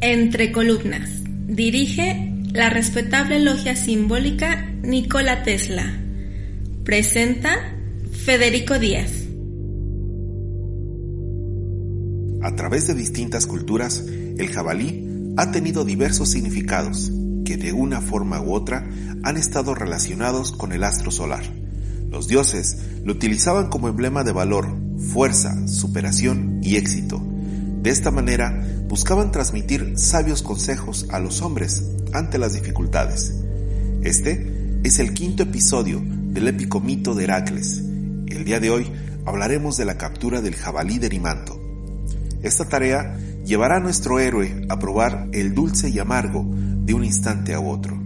Entre columnas. Dirige la respetable logia simbólica Nikola Tesla. Presenta Federico Díaz. A través de distintas culturas, el jabalí ha tenido diversos significados de una forma u otra han estado relacionados con el astro solar. Los dioses lo utilizaban como emblema de valor, fuerza, superación y éxito. De esta manera buscaban transmitir sabios consejos a los hombres ante las dificultades. Este es el quinto episodio del épico mito de Heracles. El día de hoy hablaremos de la captura del jabalí de Erimanto. Esta tarea llevará a nuestro héroe a probar el dulce y amargo de un instante a otro.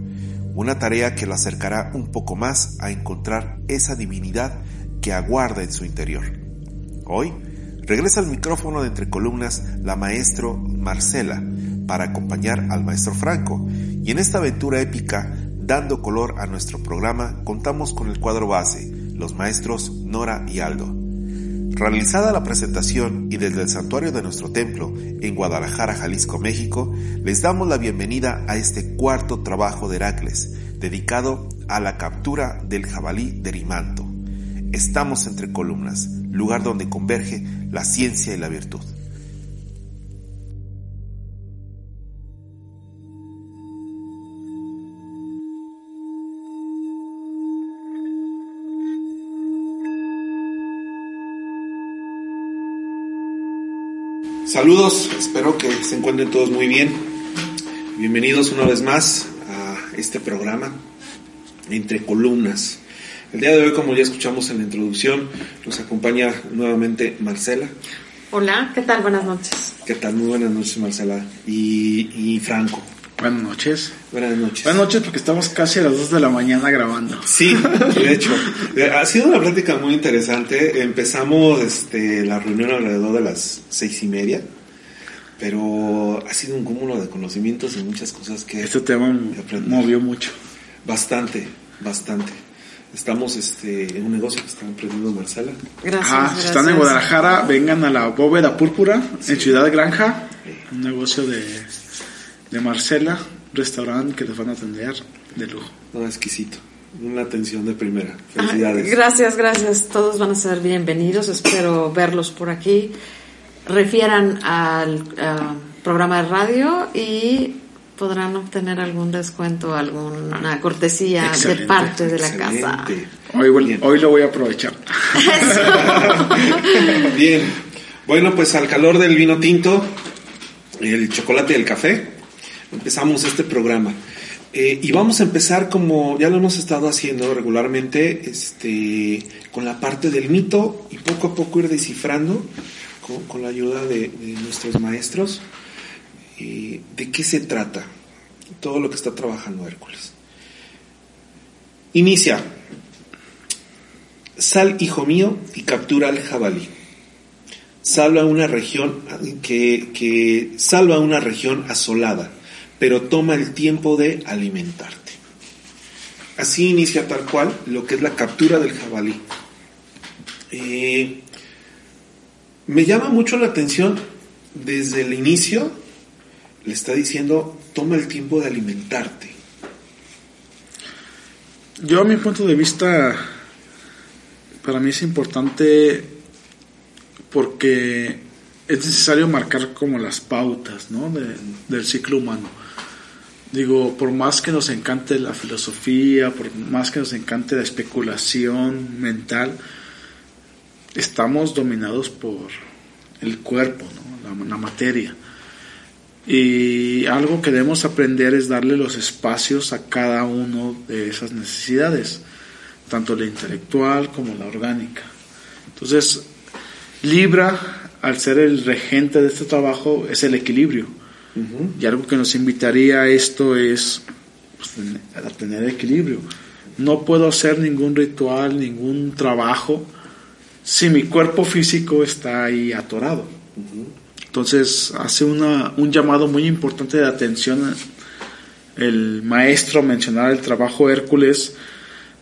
Una tarea que lo acercará un poco más a encontrar esa divinidad que aguarda en su interior. Hoy regresa al micrófono de entre columnas la maestro Marcela para acompañar al maestro Franco y en esta aventura épica dando color a nuestro programa contamos con el cuadro base, los maestros Nora y Aldo. Realizada la presentación y desde el santuario de nuestro templo en Guadalajara, Jalisco, México, les damos la bienvenida a este cuarto trabajo de Heracles, dedicado a la captura del jabalí de Rimanto. Estamos entre columnas, lugar donde converge la ciencia y la virtud. Saludos, espero que se encuentren todos muy bien. Bienvenidos una vez más a este programa entre columnas. El día de hoy, como ya escuchamos en la introducción, nos acompaña nuevamente Marcela. Hola, ¿qué tal? Buenas noches. ¿Qué tal? Muy buenas noches, Marcela. Y, y Franco. Buenas noches. Buenas noches. Buenas noches porque estamos casi a las 2 de la mañana grabando. Sí, de hecho, ha sido una plática muy interesante. Empezamos este, la reunión alrededor de las seis y media, pero ha sido un cúmulo de conocimientos y muchas cosas que... Este tema movió mucho. Bastante, bastante. Estamos este, en un negocio que está emprendiendo Marcela. Gracias. Ajá, si gracias. están en Guadalajara, vengan a la Bóveda Púrpura en Ciudad Granja, un negocio de, de Marcela, restaurante que les van a atender de lujo. No, exquisito. Una atención de primera. Ah, Felicidades. gracias, gracias. Todos van a ser bienvenidos. Espero verlos por aquí. Refieran al ah, programa de radio y podrán obtener algún descuento, alguna cortesía Excelente, de parte de la casa. Hoy, Bien. hoy lo voy a aprovechar. Bien. Bueno, pues al calor del vino tinto, el chocolate y el café, empezamos este programa. Eh, y vamos a empezar como ya lo hemos estado haciendo regularmente, este, con la parte del mito y poco a poco ir descifrando con, la ayuda de, de nuestros maestros eh, de qué se trata todo lo que está trabajando Hércules. Inicia. Sal, hijo mío, y captura al jabalí. Salva una región que, que salva una región asolada, pero toma el tiempo de alimentarte. Así inicia tal cual lo que es la captura del jabalí. Eh, me llama mucho la atención desde el inicio, le está diciendo, toma el tiempo de alimentarte. Yo, a mi punto de vista, para mí es importante porque es necesario marcar como las pautas ¿no? de- del ciclo humano. Digo, por más que nos encante la filosofía, por más que nos encante la especulación mental, estamos dominados por el cuerpo, la, la materia. Y algo que debemos aprender es darle los espacios a cada uno de esas necesidades, tanto la intelectual como la orgánica. Entonces, Libra, al ser el regente de este trabajo, es el equilibrio. Y algo que nos invitaría a esto es pues, a tener equilibrio. No puedo hacer ningún ritual, ningún trabajo si mi cuerpo físico está ahí atorado. Entonces hace una, un llamado muy importante de atención el maestro mencionar el trabajo Hércules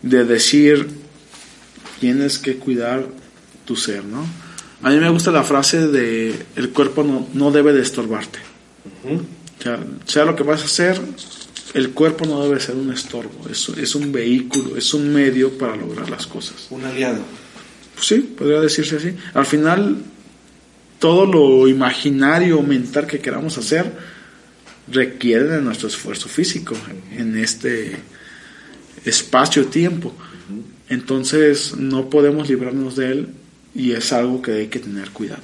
de decir tienes que cuidar tu ser, ¿no? A mí me gusta la frase de el cuerpo no, no debe de estorbarte. O sea, sea lo que vas a hacer, el cuerpo no debe ser un estorbo, es, es un vehículo, es un medio para lograr las cosas. Un aliado. Pues sí, podría decirse así. Al final, todo lo imaginario o mental que queramos hacer requiere de nuestro esfuerzo físico en este espacio-tiempo. Entonces, no podemos librarnos de él y es algo que hay que tener cuidado.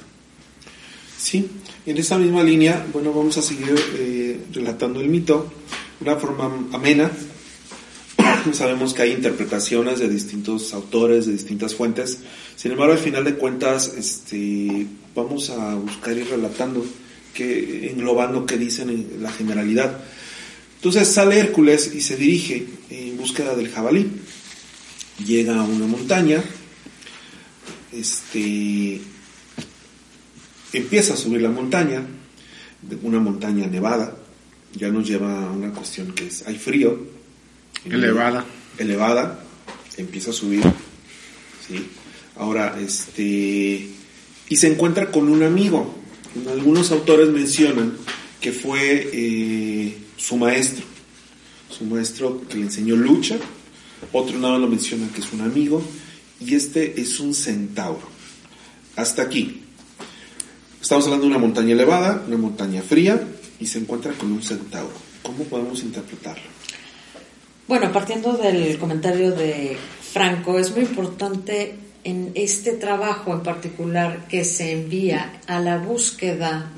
Sí, en esta misma línea, bueno, vamos a seguir eh, relatando el mito de una forma amena. Sabemos que hay interpretaciones de distintos autores, de distintas fuentes. Sin embargo, al final de cuentas, este, vamos a buscar ir relatando, que, englobando qué dicen en la generalidad. Entonces sale Hércules y se dirige en búsqueda del jabalí. Llega a una montaña, este, empieza a subir la montaña, una montaña nevada, ya nos lleva a una cuestión que es, hay frío. Elevada. Elevada, empieza a subir, ¿sí? Ahora, este, y se encuentra con un amigo. Algunos autores mencionan que fue eh, su maestro, su maestro que le enseñó lucha, otro nada lo menciona que es un amigo, y este es un centauro. Hasta aquí. Estamos hablando de una montaña elevada, una montaña fría, y se encuentra con un centauro. ¿Cómo podemos interpretarlo? Bueno, partiendo del comentario de Franco, es muy importante en este trabajo en particular que se envía a la búsqueda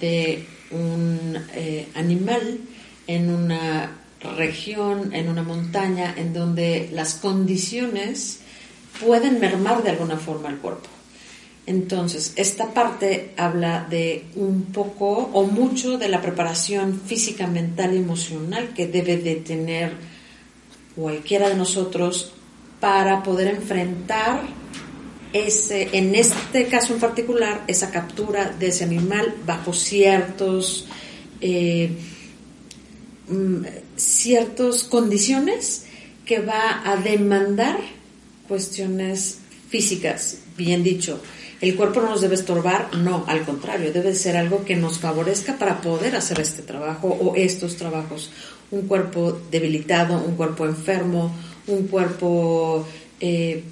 de un eh, animal en una región, en una montaña, en donde las condiciones pueden mermar de alguna forma el cuerpo. Entonces, esta parte habla de un poco o mucho de la preparación física, mental y emocional que debe de tener cualquiera de nosotros para poder enfrentar ese, en este caso en particular, esa captura de ese animal bajo ciertos, eh, mm, ciertas condiciones que va a demandar cuestiones físicas, bien dicho. El cuerpo no nos debe estorbar, no, al contrario, debe ser algo que nos favorezca para poder hacer este trabajo o estos trabajos. Un cuerpo debilitado, un cuerpo enfermo, un cuerpo eh,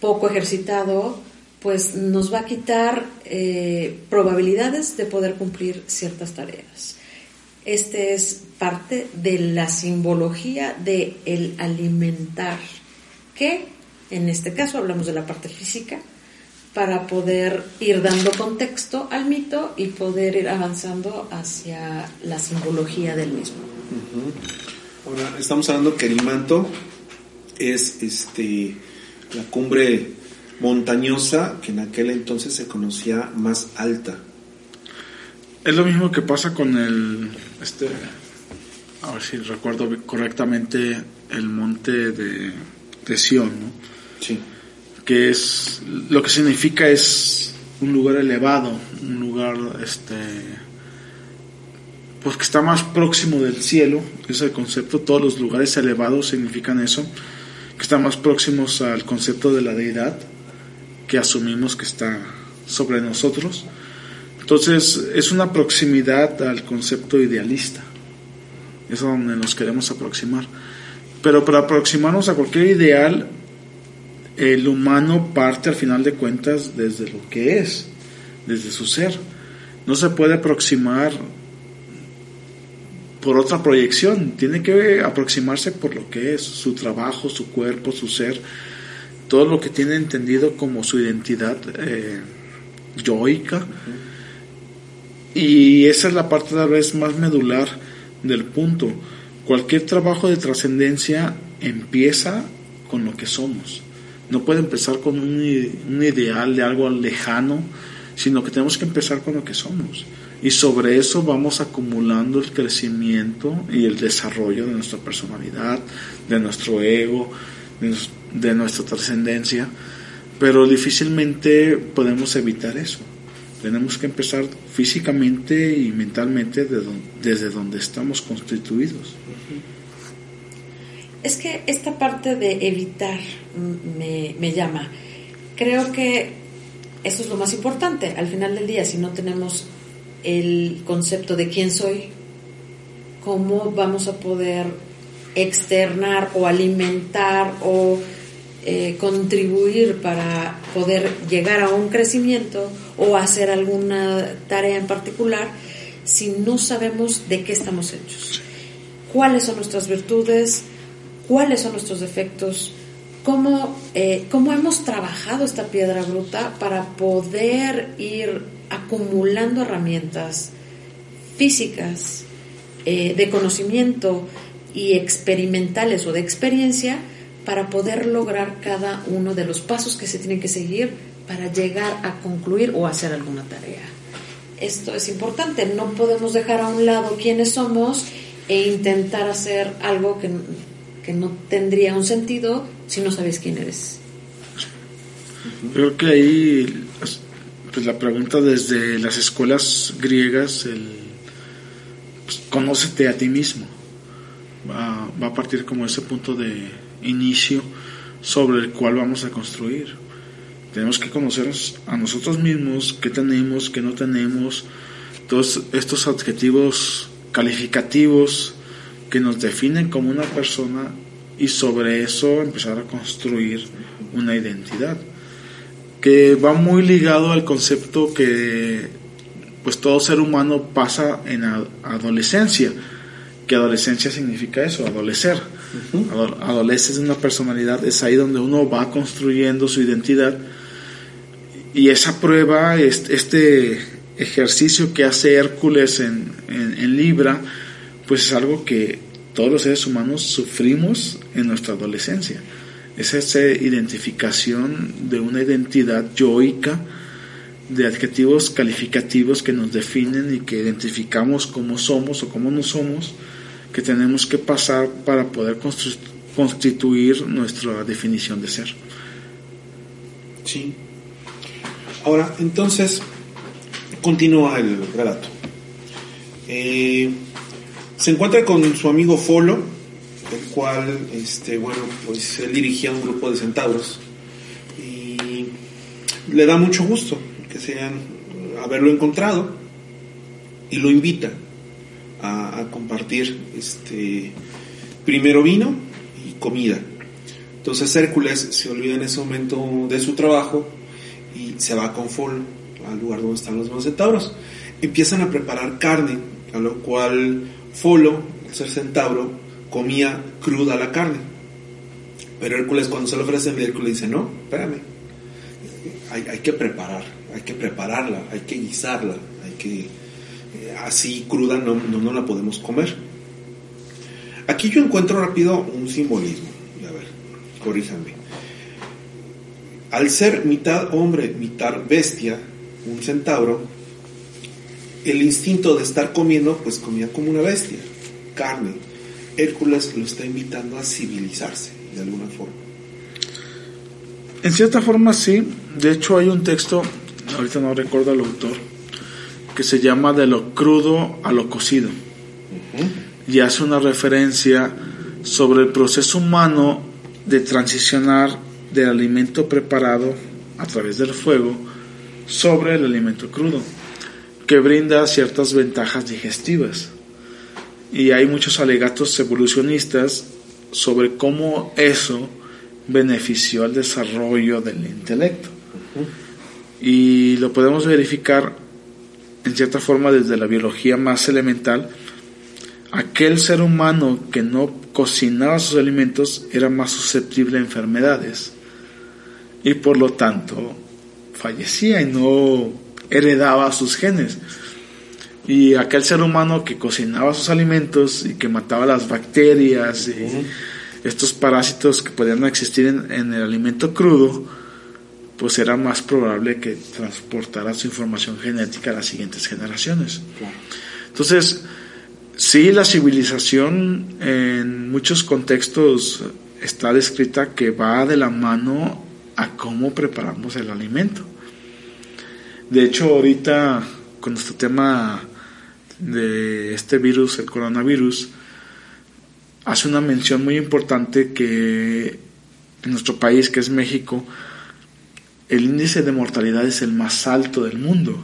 poco ejercitado, pues nos va a quitar eh, probabilidades de poder cumplir ciertas tareas. Este es parte de la simbología de el alimentar, que en este caso hablamos de la parte física, para poder ir dando contexto al mito y poder ir avanzando hacia la simbología del mismo. Ahora, estamos hablando que el manto es este la cumbre montañosa que en aquel entonces se conocía más alta. Es lo mismo que pasa con el este a ver si recuerdo correctamente el monte de, de Sion, ¿no? Sí. Que es lo que significa es un lugar elevado, un lugar este pues que está más próximo del cielo, es el concepto, todos los lugares elevados significan eso, que están más próximos al concepto de la deidad que asumimos que está sobre nosotros. Entonces es una proximidad al concepto idealista, es a donde nos queremos aproximar. Pero para aproximarnos a cualquier ideal el humano parte al final de cuentas desde lo que es, desde su ser. No se puede aproximar por otra proyección, tiene que aproximarse por lo que es, su trabajo, su cuerpo, su ser, todo lo que tiene entendido como su identidad eh, yoica. Y esa es la parte tal vez más medular del punto. Cualquier trabajo de trascendencia empieza con lo que somos. No puede empezar con un, ideal de algo lejano, sino que tenemos que empezar con lo que somos. Y sobre eso vamos acumulando el crecimiento y el desarrollo de nuestra personalidad, de nuestro ego, de, nuestra trascendencia. Pero difícilmente podemos evitar eso. Tenemos que empezar físicamente y mentalmente desde donde estamos constituidos. Es que esta parte de evitar me, me llama. Creo que eso es lo más importante. Al final del día, si no tenemos el concepto de quién soy, cómo vamos a poder externar o alimentar o eh, contribuir para poder llegar a un crecimiento o hacer alguna tarea en particular si no sabemos de qué estamos hechos. ¿Cuáles son nuestras virtudes? ¿Cuáles son nuestros defectos? ¿Cómo, eh, cómo hemos trabajado esta piedra bruta para poder ir acumulando herramientas físicas, eh, de conocimiento y experimentales o de experiencia para poder lograr cada uno de los pasos que se tienen que seguir para llegar a concluir o hacer alguna tarea. Esto es importante, no podemos dejar a un lado quiénes somos e intentar hacer algo que, que no tendría un sentido si no sabes quién eres. Creo que ahí pues la pregunta desde las escuelas griegas, el pues, conócete a ti mismo, va, va, a partir como ese punto de inicio sobre el cual vamos a construir. Tenemos que conocernos a nosotros mismos, qué tenemos, qué no tenemos, todos estos adjetivos calificativos que nos definen como una persona y sobre eso empezar a construir una identidad que va muy ligado al concepto que pues todo ser humano pasa en adolescencia, que adolescencia significa eso, adolecer. Adoleces de una personalidad, es ahí donde uno va construyendo su identidad. Y esa prueba, este ejercicio que hace Hércules en, en Libra, pues es algo que todos los seres humanos sufrimos en nuestra adolescencia es esa identificación de una identidad yoica, de adjetivos calificativos que nos definen y que identificamos cómo somos o cómo no somos, que tenemos que pasar para poder constituir nuestra definición de ser. Sí. Ahora, entonces, continúa el relato. Eh, se encuentra con su amigo Folo, el cual, este, bueno, pues él dirigía un grupo de centauros y le da mucho gusto que sean haberlo encontrado y lo invita a, compartir este primero vino y comida. Entonces Hércules se olvida en ese momento de su trabajo y se va con Fol al lugar donde están los centauros. Empiezan a preparar carne, a lo cual Folo, el ser centauro, comía cruda la carne. Pero Hércules cuando se lo ofrecen, Hércules dice, no, espérame, hay, hay, que preparar, hay que prepararla, hay que guisarla, hay que, eh, así cruda no, no, no, la podemos comer. Aquí yo encuentro rápido un simbolismo, a ver, corríjanme. Al ser mitad hombre, mitad bestia, un centauro, el instinto de estar comiendo, pues comía como una bestia, carne, Hércules lo está invitando a civilizarse de alguna forma. En cierta forma sí, de hecho hay un texto, ahorita no recuerdo el autor, que se llama De lo crudo a lo cocido. Y hace una referencia sobre el proceso humano de transicionar del alimento preparado a través del fuego sobre el alimento crudo, que brinda ciertas ventajas digestivas y hay muchos alegatos evolucionistas sobre cómo eso benefició al desarrollo del intelecto. Y lo podemos verificar en cierta forma desde la biología más elemental. Aquel ser humano que no cocinaba sus alimentos era más susceptible a enfermedades y por lo tanto fallecía y no heredaba sus genes. Y aquel ser humano que cocinaba sus alimentos y que mataba las bacterias y estos parásitos que podían existir en, en el alimento crudo, pues era más probable que transportara su información genética a las siguientes generaciones. Entonces, sí, la civilización en muchos contextos está descrita que va de la mano a cómo preparamos el alimento. De hecho, ahorita con nuestro tema de este virus, el coronavirus, hace una mención muy importante que en nuestro país, que es México, el índice de mortalidad es el más alto del mundo.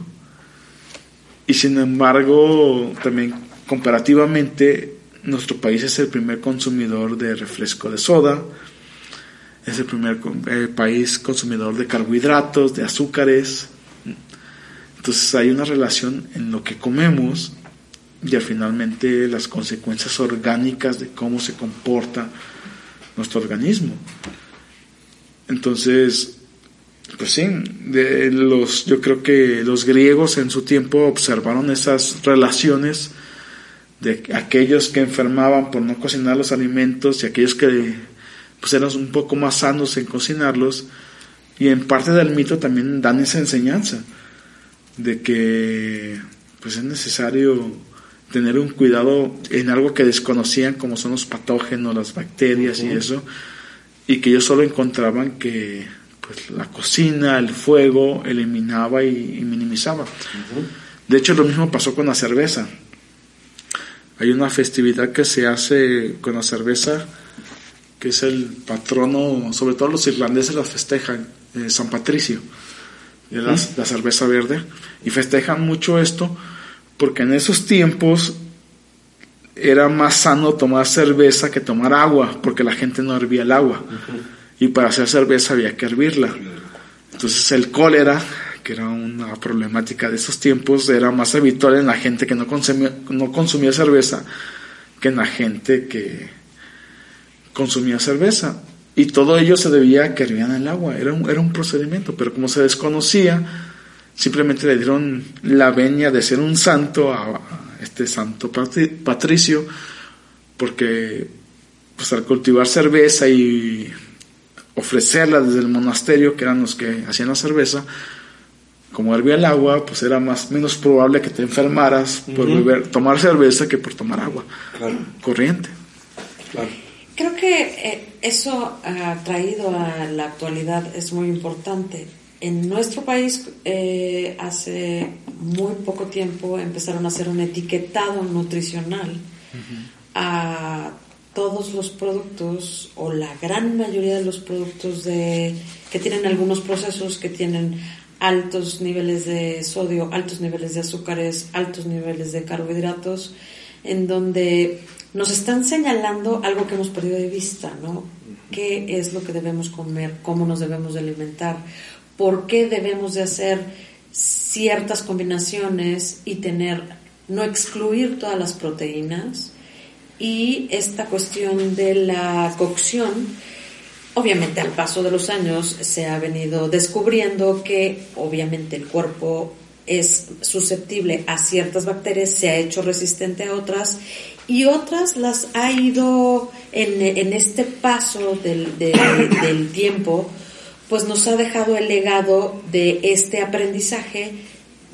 Y sin embargo, también comparativamente, nuestro país es el primer consumidor de refresco de soda, es el primer eh, país consumidor de carbohidratos, de azúcares. Entonces hay una relación en lo que comemos y al finalmente las consecuencias orgánicas de cómo se comporta nuestro organismo. Entonces, pues sí, de los, yo creo que los griegos en su tiempo observaron esas relaciones de aquellos que enfermaban por no cocinar los alimentos y aquellos que pues eran un poco más sanos en cocinarlos y en parte del mito también dan esa enseñanza de que pues es necesario tener un cuidado en algo que desconocían como son los patógenos, las bacterias y eso y que ellos solo encontraban que pues la cocina, el fuego eliminaba y, minimizaba. De hecho lo mismo pasó con la cerveza. Hay una festividad que se hace con la cerveza que es el patrono, sobre todo los irlandeses la festejan, eh, San Patricio, de la, la cerveza verde, y festejan mucho esto porque en esos tiempos era más sano tomar cerveza que tomar agua, porque la gente no hervía el agua. Y para hacer cerveza había que hervirla. Entonces el cólera, que era una problemática de esos tiempos, era más habitual en la gente que no consumía, no consumía cerveza que en la gente que consumía cerveza. Y todo ello se debía a que hervían el agua. Era un, era un procedimiento, pero como se desconocía, simplemente le dieron la venia de ser un santo a, este santo patricio, porque pues al cultivar cerveza y ofrecerla desde el monasterio, que eran los que hacían la cerveza, como hervía el agua, pues era más menos probable que te enfermaras por beber, tomar cerveza que por tomar agua corriente. Creo que eh, eso ha traído a la actualidad es muy importante. En nuestro país eh, hace muy poco tiempo empezaron a hacer un etiquetado nutricional a todos los productos o la gran mayoría de los productos de, que tienen algunos procesos que tienen altos niveles de sodio, altos niveles de azúcares, altos niveles de carbohidratos, en donde nos están señalando algo que hemos perdido de vista, ¿no? ¿Qué es lo que debemos comer? ¿Cómo nos debemos de alimentar? ¿Por qué debemos de hacer ciertas combinaciones y tener, no excluir todas las proteínas? Y esta cuestión de la cocción, obviamente al paso de los años se ha venido descubriendo que obviamente el cuerpo es susceptible a ciertas bacterias, se ha hecho resistente a otras y otras las ha ido en, este paso del, del, tiempo, pues nos ha dejado el legado de este aprendizaje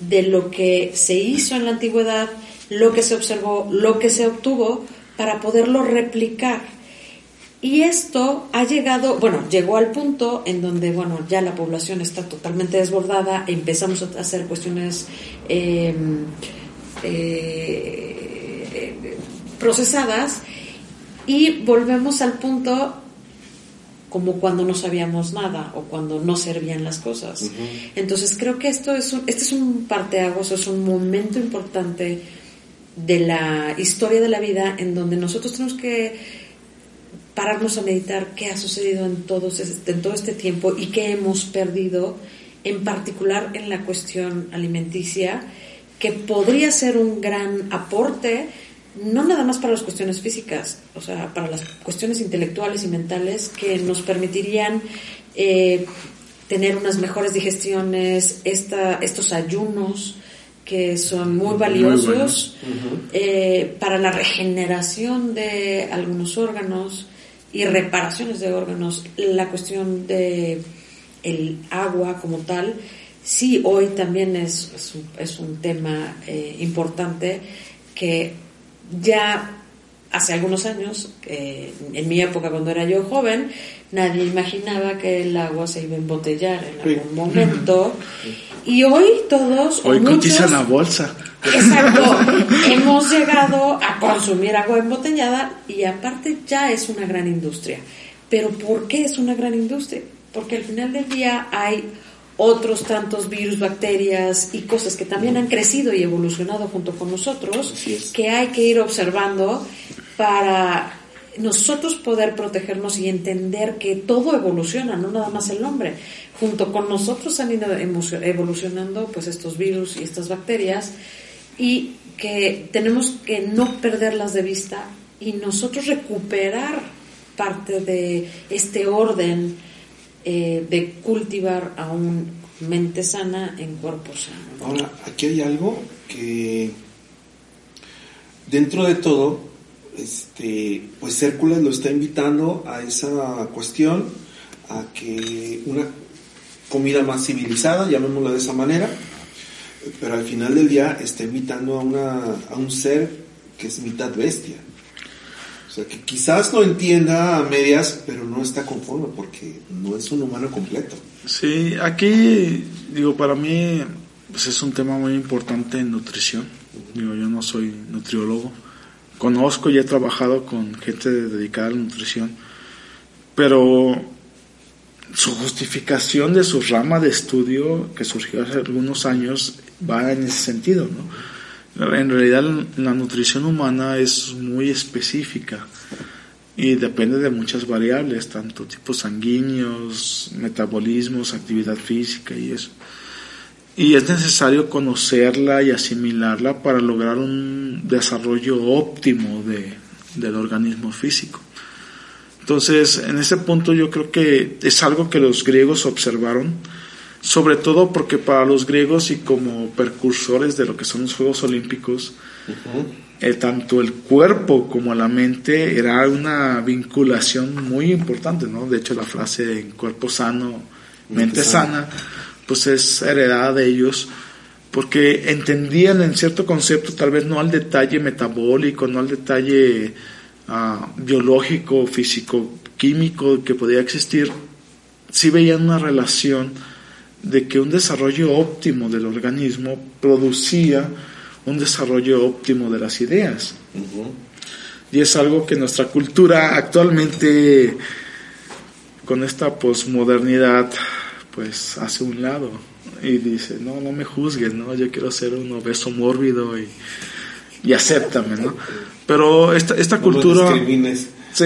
de lo que se hizo en la antigüedad, lo que se observó, lo que se obtuvo, para poderlo replicar. Y esto ha llegado, bueno, llegó al punto en donde, bueno, ya la población está totalmente desbordada, empezamos a hacer cuestiones em, eh, procesadas y volvemos al punto como cuando no sabíamos nada o cuando no servían las cosas. Entonces creo que esto es un, este es un parteaguas, es un momento importante de la historia de la vida en donde nosotros tenemos que pararnos a meditar qué ha sucedido en, todos en todo este tiempo y qué hemos perdido, en particular en la cuestión alimenticia, que podría ser un gran aporte, no nada más para las cuestiones físicas, o sea, para las cuestiones intelectuales y mentales que nos permitirían eh, tener unas mejores digestiones, esta, estos ayunos, que son muy valiosos eh, para la regeneración de algunos órganos y reparaciones de órganos. La cuestión de el agua como tal, sí, hoy también es, es, un, es un tema eh, importante que ya hace algunos años, eh, en mi época cuando era yo joven, nadie imaginaba que el agua se iba a embotellar en algún momento. Y hoy todos... Hoy muchos, cotizan la bolsa. Exacto. Hemos llegado a consumir agua embotellada y aparte ya es una gran industria. Pero ¿por qué es una gran industria? Porque al final del día hay otros tantos virus, bacterias y cosas que también han crecido y evolucionado junto con nosotros, que hay que ir observando para nosotros poder protegernos y entender que todo evoluciona, no nada más el nombre. Junto con nosotros han ido evolucionando pues estos virus y estas bacterias y que tenemos que no perderlas de vista y nosotros recuperar parte de este orden eh, de cultivar a un mente sana en cuerpo sano. Ahora, aquí hay algo que dentro de todo, este, pues Hércules lo está invitando a esa cuestión, a que una comida más civilizada, llamémoslo de esa manera, pero al final del día está invitando a, una, a un ser que es mitad bestia. O sea, que quizás lo entienda a medias, pero no está conforme porque no es un humano completo. Sí, aquí, digo, para mí pues es un tema muy importante en nutrición. Digo, yo no soy nutriólogo. Conozco y he trabajado con gente dedicada a la nutrición, pero su justificación de su rama de estudio, que surgió hace algunos años, va en ese sentido, ¿no? En realidad la nutrición humana es muy específica y depende de muchas variables, tanto tipos sanguíneos, metabolismos, actividad física y eso. Y es necesario conocerla y asimilarla para lograr un desarrollo óptimo de, del organismo físico. Entonces, en ese punto yo creo que es algo que los griegos observaron, sobre todo porque para los griegos y como precursores de lo que son los Juegos Olímpicos, eh, tanto el cuerpo como la mente era una vinculación muy importante, ¿no? De hecho, la frase en cuerpo sano, mente, sana, pues es heredada de ellos, porque entendían en cierto concepto, tal vez no al detalle metabólico, no al detalle ah, biológico, físico, químico que podía existir, sí veían una relación de que un desarrollo óptimo del organismo producía un desarrollo óptimo de las ideas. Y es algo que nuestra cultura actualmente, con esta posmodernidad, pues hace un lado y dice, no, no me juzguen, ¿no? Yo quiero ser un obeso mórbido y, y acéptame, ¿no? Pero esta, esta cultura... sí,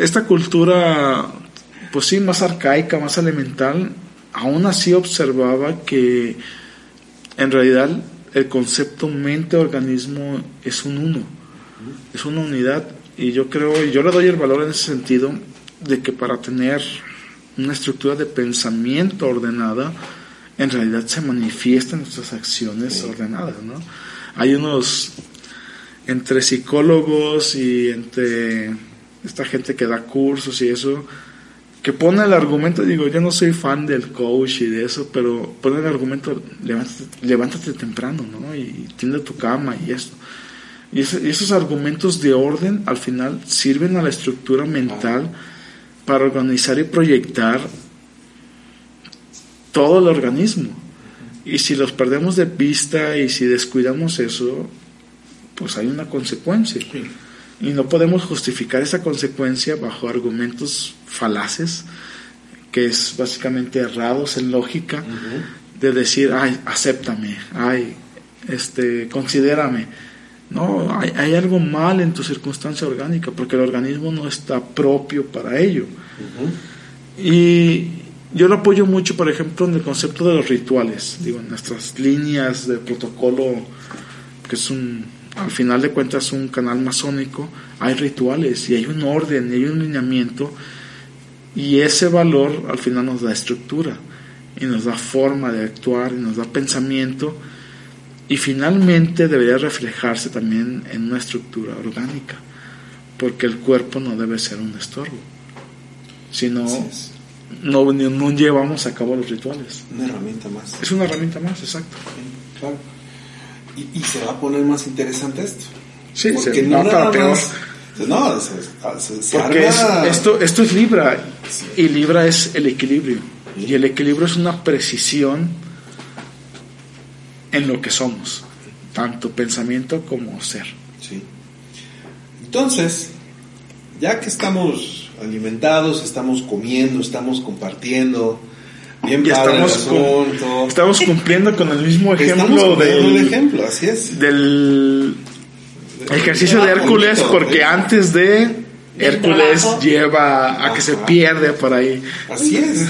esta cultura, pues sí, más arcaica, más elemental, aún así observaba que en realidad el concepto mente-organismo es un uno, es una unidad. Y yo creo, y yo le doy el valor en ese sentido, de que para tener una estructura de pensamiento ordenada, en realidad se manifiestan nuestras acciones ordenadas, ¿no? Hay unos, entre psicólogos y entre esta gente que da cursos y eso, que pone el argumento, digo, yo no soy fan del coach y de eso, pero pone el argumento, levántate, temprano, ¿no? Y tiende tu cama y esto. Y, esos argumentos de orden al final sirven a la estructura mental para organizar y proyectar todo el organismo. Y si los perdemos de vista y si descuidamos eso, pues hay una consecuencia. Y no podemos justificar esa consecuencia bajo argumentos falaces, que es básicamente errados en lógica, de decir, ay, acéptame, ay, este, considérame. No, hay, hay, algo mal en tu circunstancia orgánica, porque el organismo no está propio para ello. Y yo lo apoyo mucho, por ejemplo, en el concepto de los rituales, digo, en nuestras líneas de protocolo, que es un al final de cuentas un canal masónico, hay rituales y hay un orden y hay un lineamiento y ese valor al final nos da estructura y nos da forma de actuar y nos da pensamiento y finalmente debería reflejarse también en una estructura orgánica, porque el cuerpo no debe ser un estorbo, sino es. no, no llevamos a cabo los rituales. Una herramienta más. Es una herramienta más, exacto. Sí, Claro. Y, y se va a poner más interesante esto. Sí, Porque se- no, no, para nada peor. más. No, se, se- se Porque es- esto, esto es Libra y Libra es el equilibrio. Y el equilibrio es una precisión en lo que somos, tanto pensamiento como ser. Sí. Entonces, ya que estamos alimentados, estamos comiendo, estamos compartiendo, bien Y padre estamos, con- estamos cumpliendo con el mismo ejemplo del, el ejemplo, así es. del ejercicio de Hércules, bonito, porque ¿eh? antes de Hércules trabajo. lleva a que se pierde por ahí. Así es.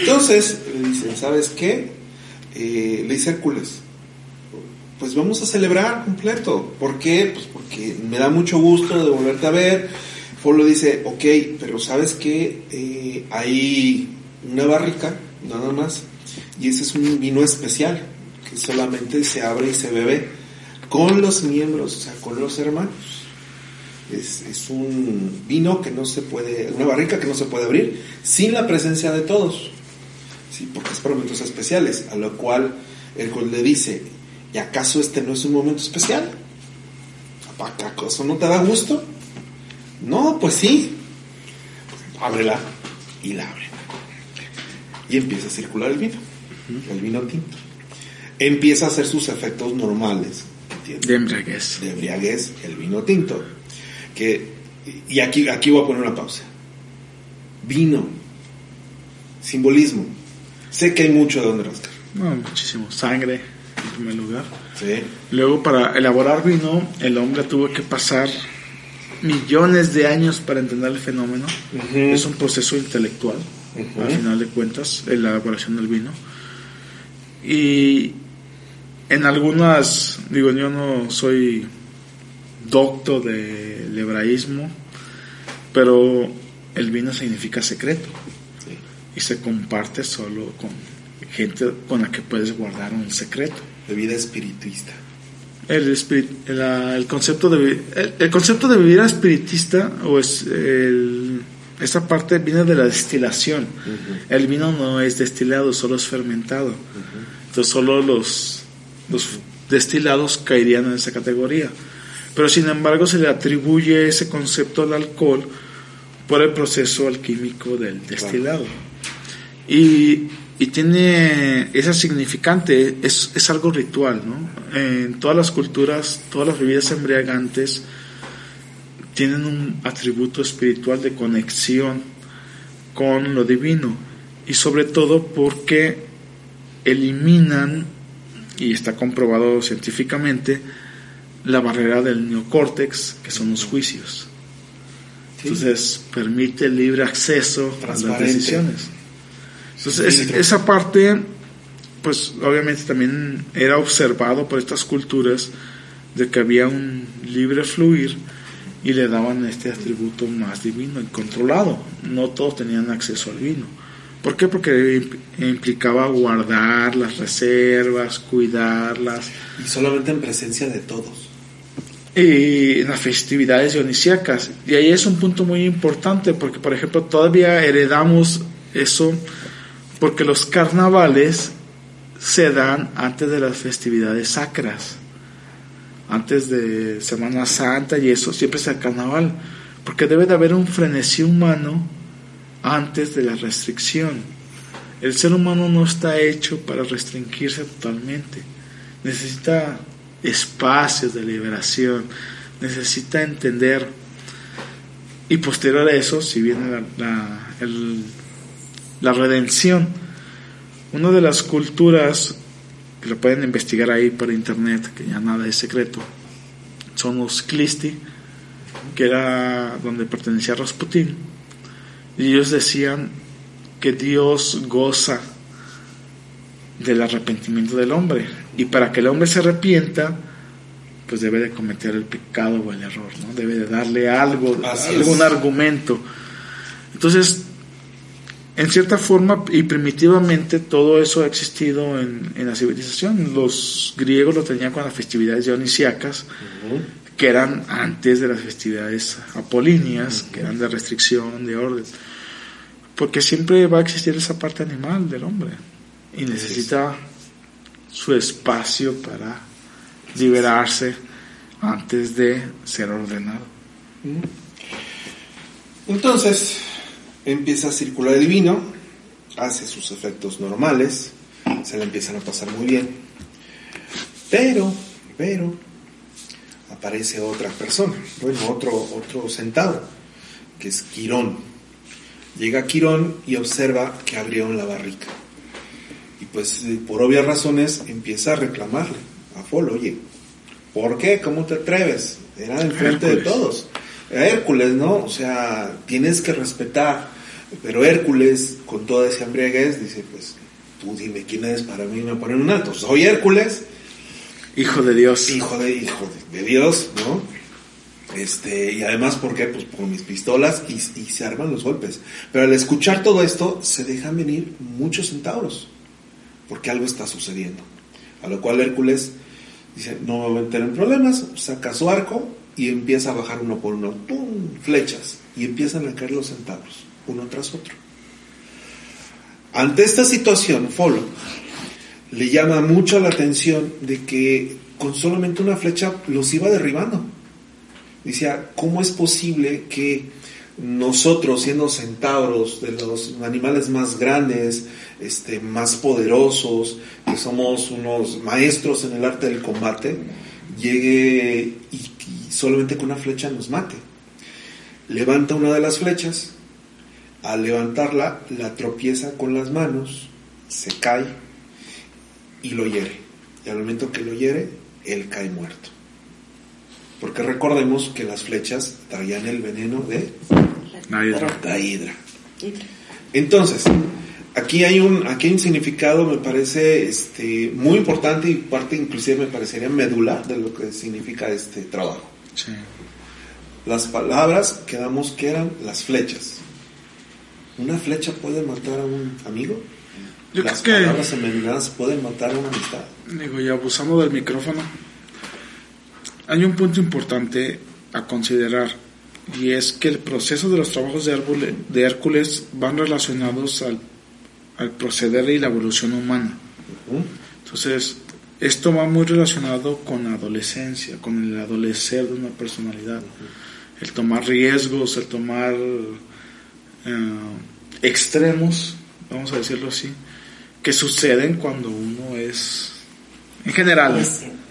Entonces, le dicen, ¿sabes qué? Eh, le dice Hércules, pues vamos a celebrar completo. ¿Por qué? Pues porque me da mucho gusto de volverte a ver. Folo dice, ok, pero ¿sabes qué? Eh, hay una barrica, nada más, y ese es un vino especial, que solamente se abre y se bebe con los miembros, o sea, con los hermanos. Es, es un vino que no se puede, una barrica que no se puede abrir sin la presencia de todos. Sí, porque es para momentos especiales. A lo cual el gol le dice, ¿y acaso este no es un momento especial? ¿Acaso no te da gusto? No, pues sí. Ábrela y la abre. Y empieza a circular el vino, el vino tinto. Empieza a hacer sus efectos normales. ¿entiendes? De embriaguez. de embriaguez el vino tinto. Que, y aquí, aquí voy a poner una pausa. Vino, simbolismo. Sé que hay mucho de donde rascar. No, muchísimo. Sangre, en primer lugar. Sí. Luego, para elaborar vino, el hombre tuvo que pasar millones de años para entender el fenómeno. Es un proceso intelectual, Al final de cuentas, en la elaboración del vino. Y en algunas, digo, yo no soy docto del hebraísmo, pero el vino significa secreto Sí. y se comparte solo con gente con la que puedes guardar un secreto. De vida espiritista. El, espiri- la- el concepto de el, el concepto de vivir espiritista o es el- esa parte viene de la destilación. El vino no es destilado, solo es fermentado. Entonces solo los, los destilados caerían en esa categoría. Pero sin embargo se le atribuye ese concepto al alcohol por el proceso alquímico del destilado. Y, y tiene esa significante, es, es algo ritual, ¿no? En todas las culturas, todas las bebidas embriagantes tienen un atributo espiritual de conexión con lo divino y sobre todo porque eliminan, y está comprobado científicamente, la barrera del neocórtex, que son los juicios. Entonces permite libre acceso a las decisiones. Entonces es- esa parte, pues obviamente también era observado por estas culturas de que había un libre fluir y le daban este atributo más divino y controlado. No todos tenían acceso al vino. ¿Por qué? Porque imp- implicaba guardar las reservas, cuidarlas. Y solamente en presencia de todos. Y en las festividades dionisíacas. Y ahí es un punto muy importante porque, por ejemplo, todavía heredamos eso porque los carnavales se dan antes de las festividades sacras. Antes de Semana Santa y eso, siempre es el carnaval. Porque debe de haber un frenesí humano antes de la restricción. El ser humano no está hecho para restringirse totalmente. Necesita espacios de liberación, necesita entender. Y posterior a eso, si viene la, la, la redención, una de las culturas que lo pueden investigar ahí por internet, que ya nada es secreto, son los Clisti, que era donde pertenecía Rasputín. Y ellos decían que Dios goza del arrepentimiento del hombre. Y para que el hombre se arrepienta, pues debe de cometer el pecado o el error, ¿no? Debe de darle algo, Así algún es. argumento. Entonces, en cierta forma y primitivamente todo eso ha existido en, en la civilización. Los griegos lo tenían con las festividades dionisíacas, que eran antes de las festividades apolíneas, que eran de restricción, de orden. Porque siempre va a existir esa parte animal del hombre y necesita su espacio para liberarse antes de ser ordenado. Entonces, empieza a circular el vino, hace sus efectos normales, se le empiezan a pasar muy bien. Pero, pero, aparece otra persona, bueno, otro, otro centauro, que es Quirón. Llega Quirón y observa que abrieron la barrica. Y pues, eh, por obvias razones, empieza a reclamarle a Folo, oye, ¿por qué? ¿Cómo te atreves? Era enfrente de todos. Hércules, ¿no? O sea, tienes que respetar. Pero Hércules, con toda esa embriaguez, dice, pues, tú dime quién eres para mí me ponen un alto. Soy Hércules, Hijo de Dios. hijo de hijo de, de Dios, ¿no? Este, y además, ¿por qué? Pues por mis pistolas y, y se arman los golpes. Pero al escuchar todo esto, se dejan venir muchos centauros, porque algo está sucediendo. A lo cual Hércules dice, no me voy a meter en problemas, saca su arco y empieza a bajar uno por uno, ¡pum! flechas, y empiezan a caer los centauros, uno tras otro. Ante esta situación, Folo le llama mucho la atención de que con solamente una flecha los iba derribando. Decía, ¿cómo es posible que nosotros, siendo centauros, de los animales más grandes, este, más poderosos, que somos unos maestros en el arte del combate, llegue y, y solamente con una flecha nos mate? Levanta una de las flechas, al levantarla la tropieza con las manos, se cae y lo hiere. Y al momento que lo hiere, él cae muerto. Porque recordemos que las flechas traían el veneno de La hidra. la hidra. Entonces, aquí hay un, aquí hay un significado, me parece este, muy importante y parte inclusive me parecería medular de lo que significa este trabajo. Sí. Las palabras quedamos que eran las flechas. ¿Una flecha puede matar a un amigo? Yo ¿Las creo que- palabras envenenadas pueden matar a una amistad? Digo, y abusando del micrófono, hay un punto importante a considerar y es que el proceso de los trabajos de, Hérbule- de Hércules van relacionados al, al proceder y la evolución humana. Entonces, esto va muy relacionado con la adolescencia, con el adolecer de una personalidad, el tomar riesgos, el tomar eh, extremos, vamos a decirlo así, que suceden cuando uno es, en general,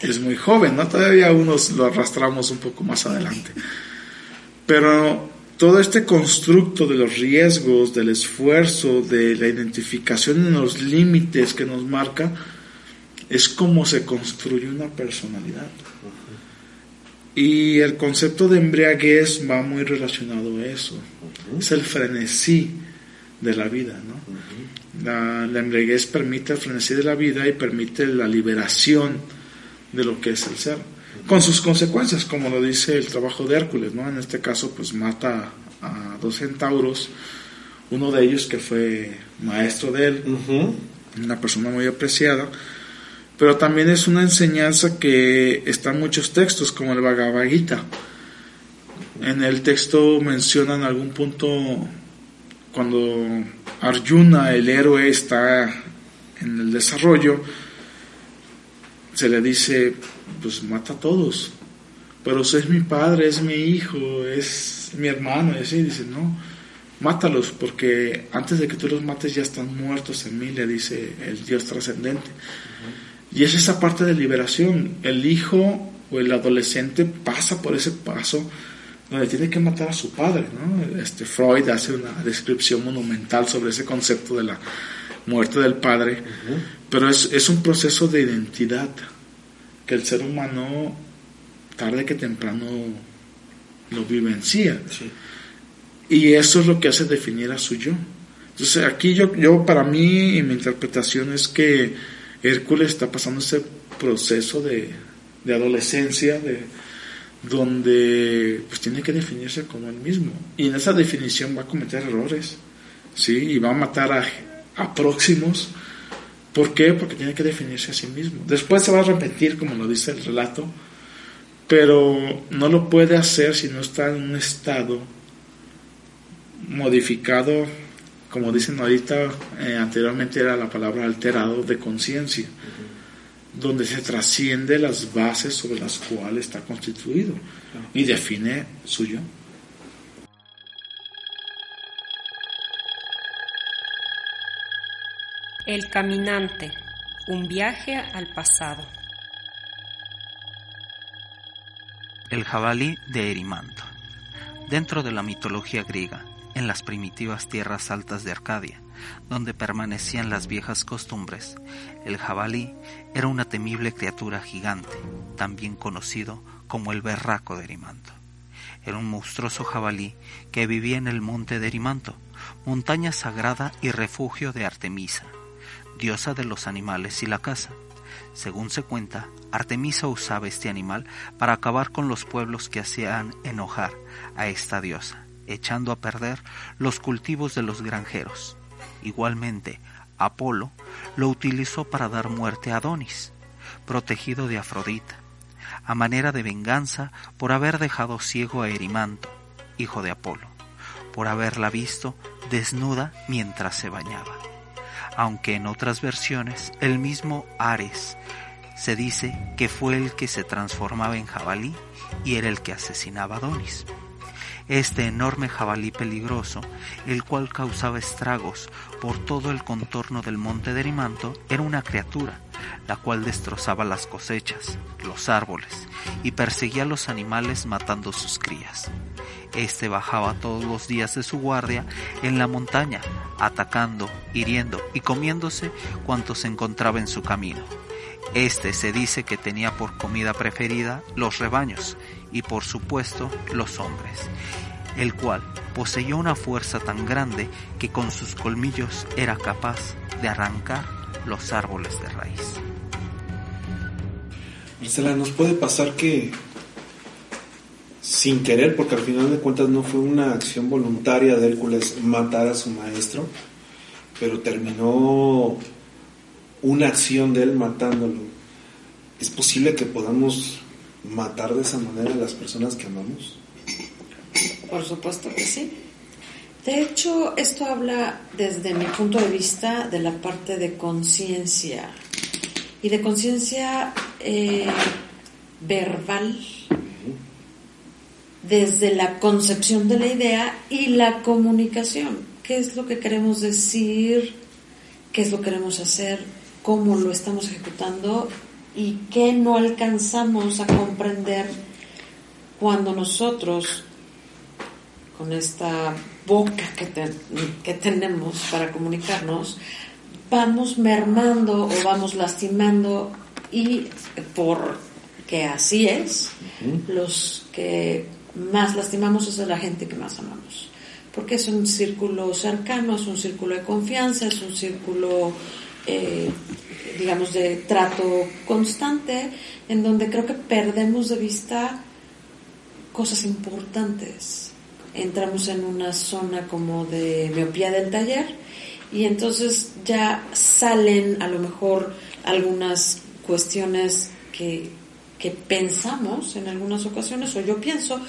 es muy joven, ¿no? Todavía unos lo arrastramos un poco más adelante. Pero todo este constructo de los riesgos, del esfuerzo, de la identificación en los límites que nos marca, es como se construye una personalidad. Y el concepto de embriaguez va muy relacionado a eso. Es el frenesí de la vida, ¿no? La, la embriaguez permite el frenesí de la vida y permite la liberación de lo que es el ser. Con sus consecuencias, como lo dice el trabajo de Hércules, ¿no? En este caso, pues mata a dos centauros, uno de ellos que fue maestro de él, una persona muy apreciada, pero también es una enseñanza que está en muchos textos, como el Bhagavad Gita. En el texto mencionan algún punto cuando Arjuna, el héroe, está en el desarrollo, se le dice, pues mata a todos, pero ese es mi padre, es mi hijo, es mi hermano, y así dice, no, mátalos, porque antes de que tú los mates ya están muertos en mí, le dice el Dios trascendente. Y es esa parte de liberación. El hijo o el adolescente pasa por ese paso donde tiene que matar a su padre. ¿no? Este Freud hace una descripción monumental sobre ese concepto de la muerte del padre, pero es, es un proceso de identidad que el ser humano tarde que temprano lo vivencia. Sí. Y eso es lo que hace definir a su yo. Entonces aquí yo, yo para mí y mi interpretación es que Hércules está pasando ese proceso de, de adolescencia, de, donde pues tiene que definirse como él mismo. Y en esa definición va a cometer errores. ¿sí? Y va a matar a, próximos. ¿Por qué? Porque tiene que definirse a sí mismo. Después se va a repetir, como lo dice el relato, pero no lo puede hacer si no está en un estado modificado, como dicen ahorita, eh, anteriormente era la palabra alterado de conciencia, donde se trasciende las bases sobre las cuales está constituido y define su yo. El caminante, un viaje al pasado. El jabalí de Erimanto. Dentro de la mitología griega, en las primitivas tierras altas de Arcadia, donde permanecían las viejas costumbres, el jabalí era una temible criatura gigante, también conocido como el berraco de Erimanto. Era un monstruoso jabalí que vivía en el monte de Erimanto, montaña sagrada y refugio de Artemisa, diosa de los animales y la caza. Según se cuenta, Artemisa usaba este animal para acabar con los pueblos que hacían enojar a esta diosa, echando a perder los cultivos de los granjeros. Igualmente, Apolo lo utilizó para dar muerte a Adonis, protegido de Afrodita, a manera de venganza por haber dejado ciego a Erimanto, hijo de Apolo, por haberla visto desnuda mientras se bañaba aunque en otras versiones el mismo Ares se dice que fue el que se transformaba en jabalí y era el que asesinaba a Adonis. Este enorme jabalí peligroso, el cual causaba estragos por todo el contorno del monte de Erimanto, era una criatura, la cual destrozaba las cosechas, los árboles, y perseguía a los animales matando sus crías. Este bajaba todos los días de su guardia en la montaña, atacando, hiriendo y comiéndose cuanto se encontraba en su camino. Este se dice que tenía por comida preferida los rebaños y por supuesto los hombres, el cual poseía una fuerza tan grande que con sus colmillos era capaz de arrancar los árboles de raíz. Marcela, ¿nos puede pasar que sin querer, porque al final de cuentas no fue una acción voluntaria de Hércules matar a su maestro, pero terminó una acción de él matándolo. ¿Es posible que podamos matar de esa manera a las personas que amamos? Por supuesto que sí. De hecho, esto habla desde mi punto de vista de la parte de conciencia y de conciencia eh, verbal desde la concepción de la idea y la comunicación. ¿Qué es lo que queremos decir? ¿Qué es lo que queremos hacer? ¿Cómo lo estamos ejecutando? ¿Y qué no alcanzamos a comprender cuando nosotros, con esta boca que, que tenemos para comunicarnos, vamos mermando o vamos lastimando y por que así es, los que más lastimamos es a la gente que más amamos. Porque es un círculo cercano, es un círculo de confianza, es un círculo, eh, digamos, de trato constante, en donde creo que perdemos de vista cosas importantes. Entramos en una zona como de miopía del taller y entonces ya salen a lo mejor algunas cuestiones que que pensamos en algunas ocasiones, o yo pienso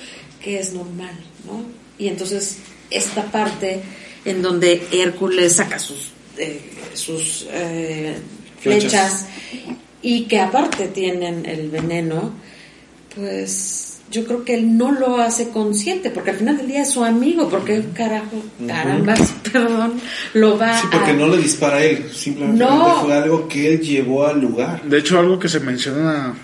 que es normal, ¿no? Y entonces esta parte en donde Hércules saca sus, eh, sus eh, flechas. y que aparte tienen el veneno, pues yo creo que él no lo hace consciente, porque al final del día es su amigo, porque carajo, carambas, perdón, lo va Sí, porque no le dispara a él, simplemente fue algo que él llevó al lugar. De hecho, algo que se menciona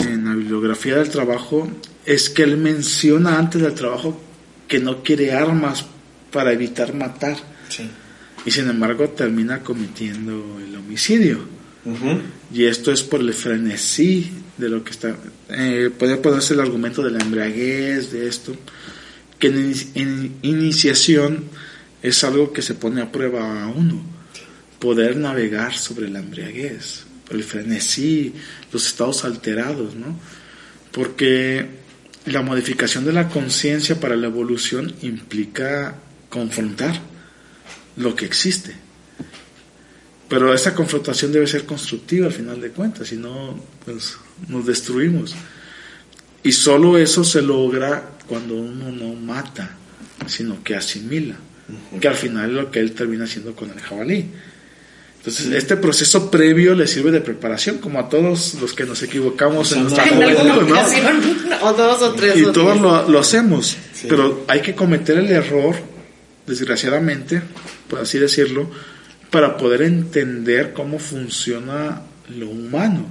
en la bibliografía del trabajo es que él menciona antes del trabajo que no quiere armas para evitar matar. Y sin embargo termina cometiendo el homicidio. Y esto es por el frenesí de lo que está... Eh, puede ponerse el argumento de la embriaguez, de esto, que en, en iniciación es algo que se pone a prueba a uno. Poder navegar sobre la embriaguez el frenesí, los estados alterados, ¿no? Porque la modificación de la conciencia para la evolución implica confrontar, lo que existe. Pero esa confrontación debe ser constructiva al final de cuentas, si no, pues nos destruimos. Y solo eso se logra cuando uno no mata, sino que asimila, que al final es lo que él termina haciendo con el jabalí. Entonces, este proceso previo le sirve de preparación, como a todos los que nos equivocamos en nuestra juventud, ¿no? ocasión, o dos o tres. Y o todos lo hacemos, pero hay que cometer el error, desgraciadamente, por así decirlo, para poder entender cómo funciona lo humano.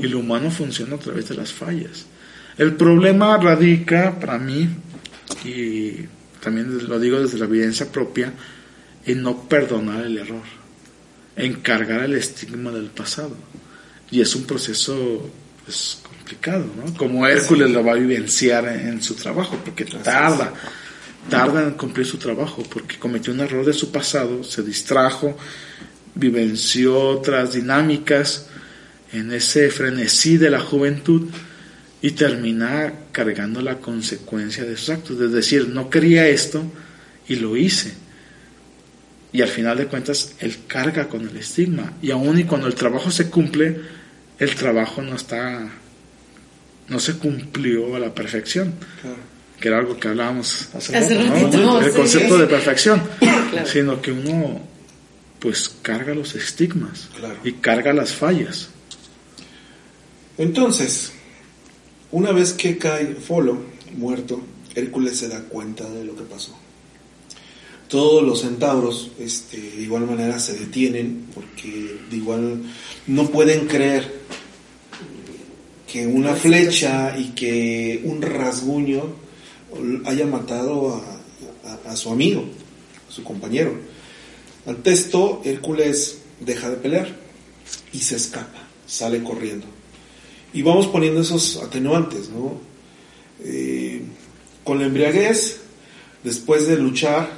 Y lo humano funciona a través de las fallas. El problema radica, para mí, y también lo digo desde la evidencia propia, en no perdonar el error, en cargar el estigma del pasado. Y es un proceso pues, complicado, ¿no? Como Hércules lo va a vivenciar en, en su trabajo, porque tarda, tarda en cumplir su trabajo, porque cometió un error de su pasado, se distrajo, vivenció otras dinámicas en ese frenesí de la juventud y termina cargando la consecuencia de sus actos. Es decir, no quería esto y lo hice. Y al final de cuentas, él carga con el estigma. Y aún y cuando el trabajo se cumple, el trabajo no está, no se cumplió a la perfección. Que era algo que hablábamos hace, Hace poco, ¿no? ratito, El sí. concepto de perfección. Claro. Sino que uno, pues, carga los estigmas Claro. y carga las fallas. Entonces, una vez que cae Folo muerto, Hércules se da cuenta de lo que pasó. Todos los centauros, este, de igual manera, se detienen porque de igual no pueden creer que una flecha y que un rasguño haya matado a, su amigo, su compañero. Ante esto, Hércules deja de pelear y se escapa, sale corriendo. Y vamos poniendo esos atenuantes, ¿no? Eh, con la embriaguez, después de luchar,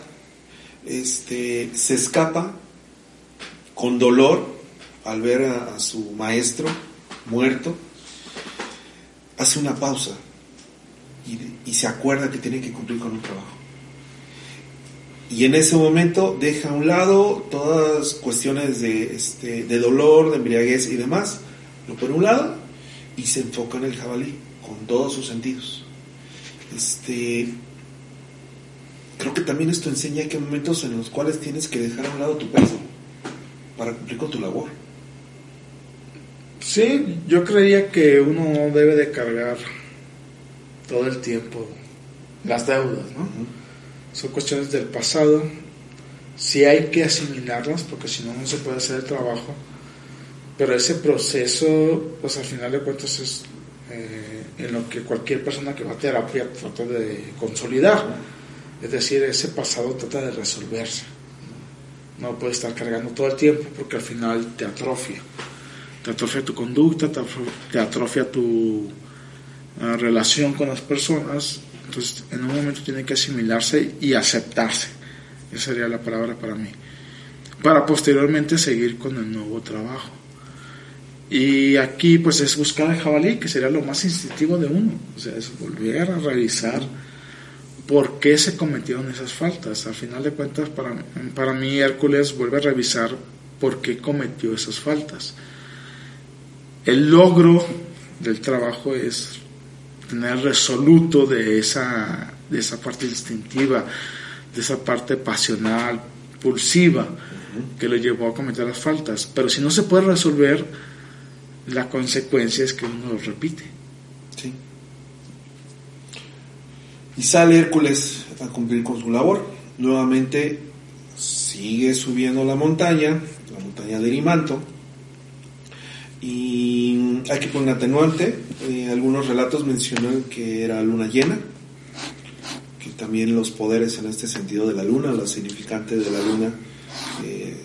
este, se escapa con dolor al ver a su maestro muerto, hace una pausa y, se acuerda que tiene que cumplir con un trabajo. Y en ese momento deja a un lado todas cuestiones de, este, de dolor, de embriaguez y demás, lo pone a un lado y se enfoca en el jabalí con todos sus sentidos. Este, creo que también esto enseña que hay momentos en los cuales tienes que dejar a un lado tu peso para cumplir con tu labor. Sí, yo creía que uno no debe de cargar todo el tiempo las deudas, ¿no? Son cuestiones del pasado. Sí hay que asimilarlas porque si no, no se puede hacer el trabajo. Pero ese proceso, pues al final de cuentas es eh, en lo que cualquier persona que va a terapia trata de consolidar. Es decir, ese pasado trata de resolverse. No, puede estar cargando todo el tiempo porque al final te atrofia te atrofia tu conducta, te atrofia tu relación con las personas. Entonces, en un momento tiene que asimilarse y aceptarse. Esa sería la palabra para mí. Para posteriormente seguir con el nuevo trabajo. Y aquí, pues, es buscar el jabalí, que sería lo más instintivo de uno. O sea, es volver a revisar por qué se cometieron esas faltas. Al final de cuentas, para, para mí, Hércules vuelve a revisar por qué cometió esas faltas el logro del trabajo es tener resoluto de esa, de esa parte instintiva, de esa parte pasional, pulsiva, que lo llevó a cometer las faltas. Pero si no se puede resolver, la consecuencia es que uno lo repite. Sí. Y sale Hércules a cumplir con su labor. Nuevamente sigue subiendo la montaña, la montaña de Erimanto. Y hay que poner atenuante. Eh, algunos relatos mencionan que era luna llena, que también los poderes en este sentido de la luna, lo significante de la luna, eh,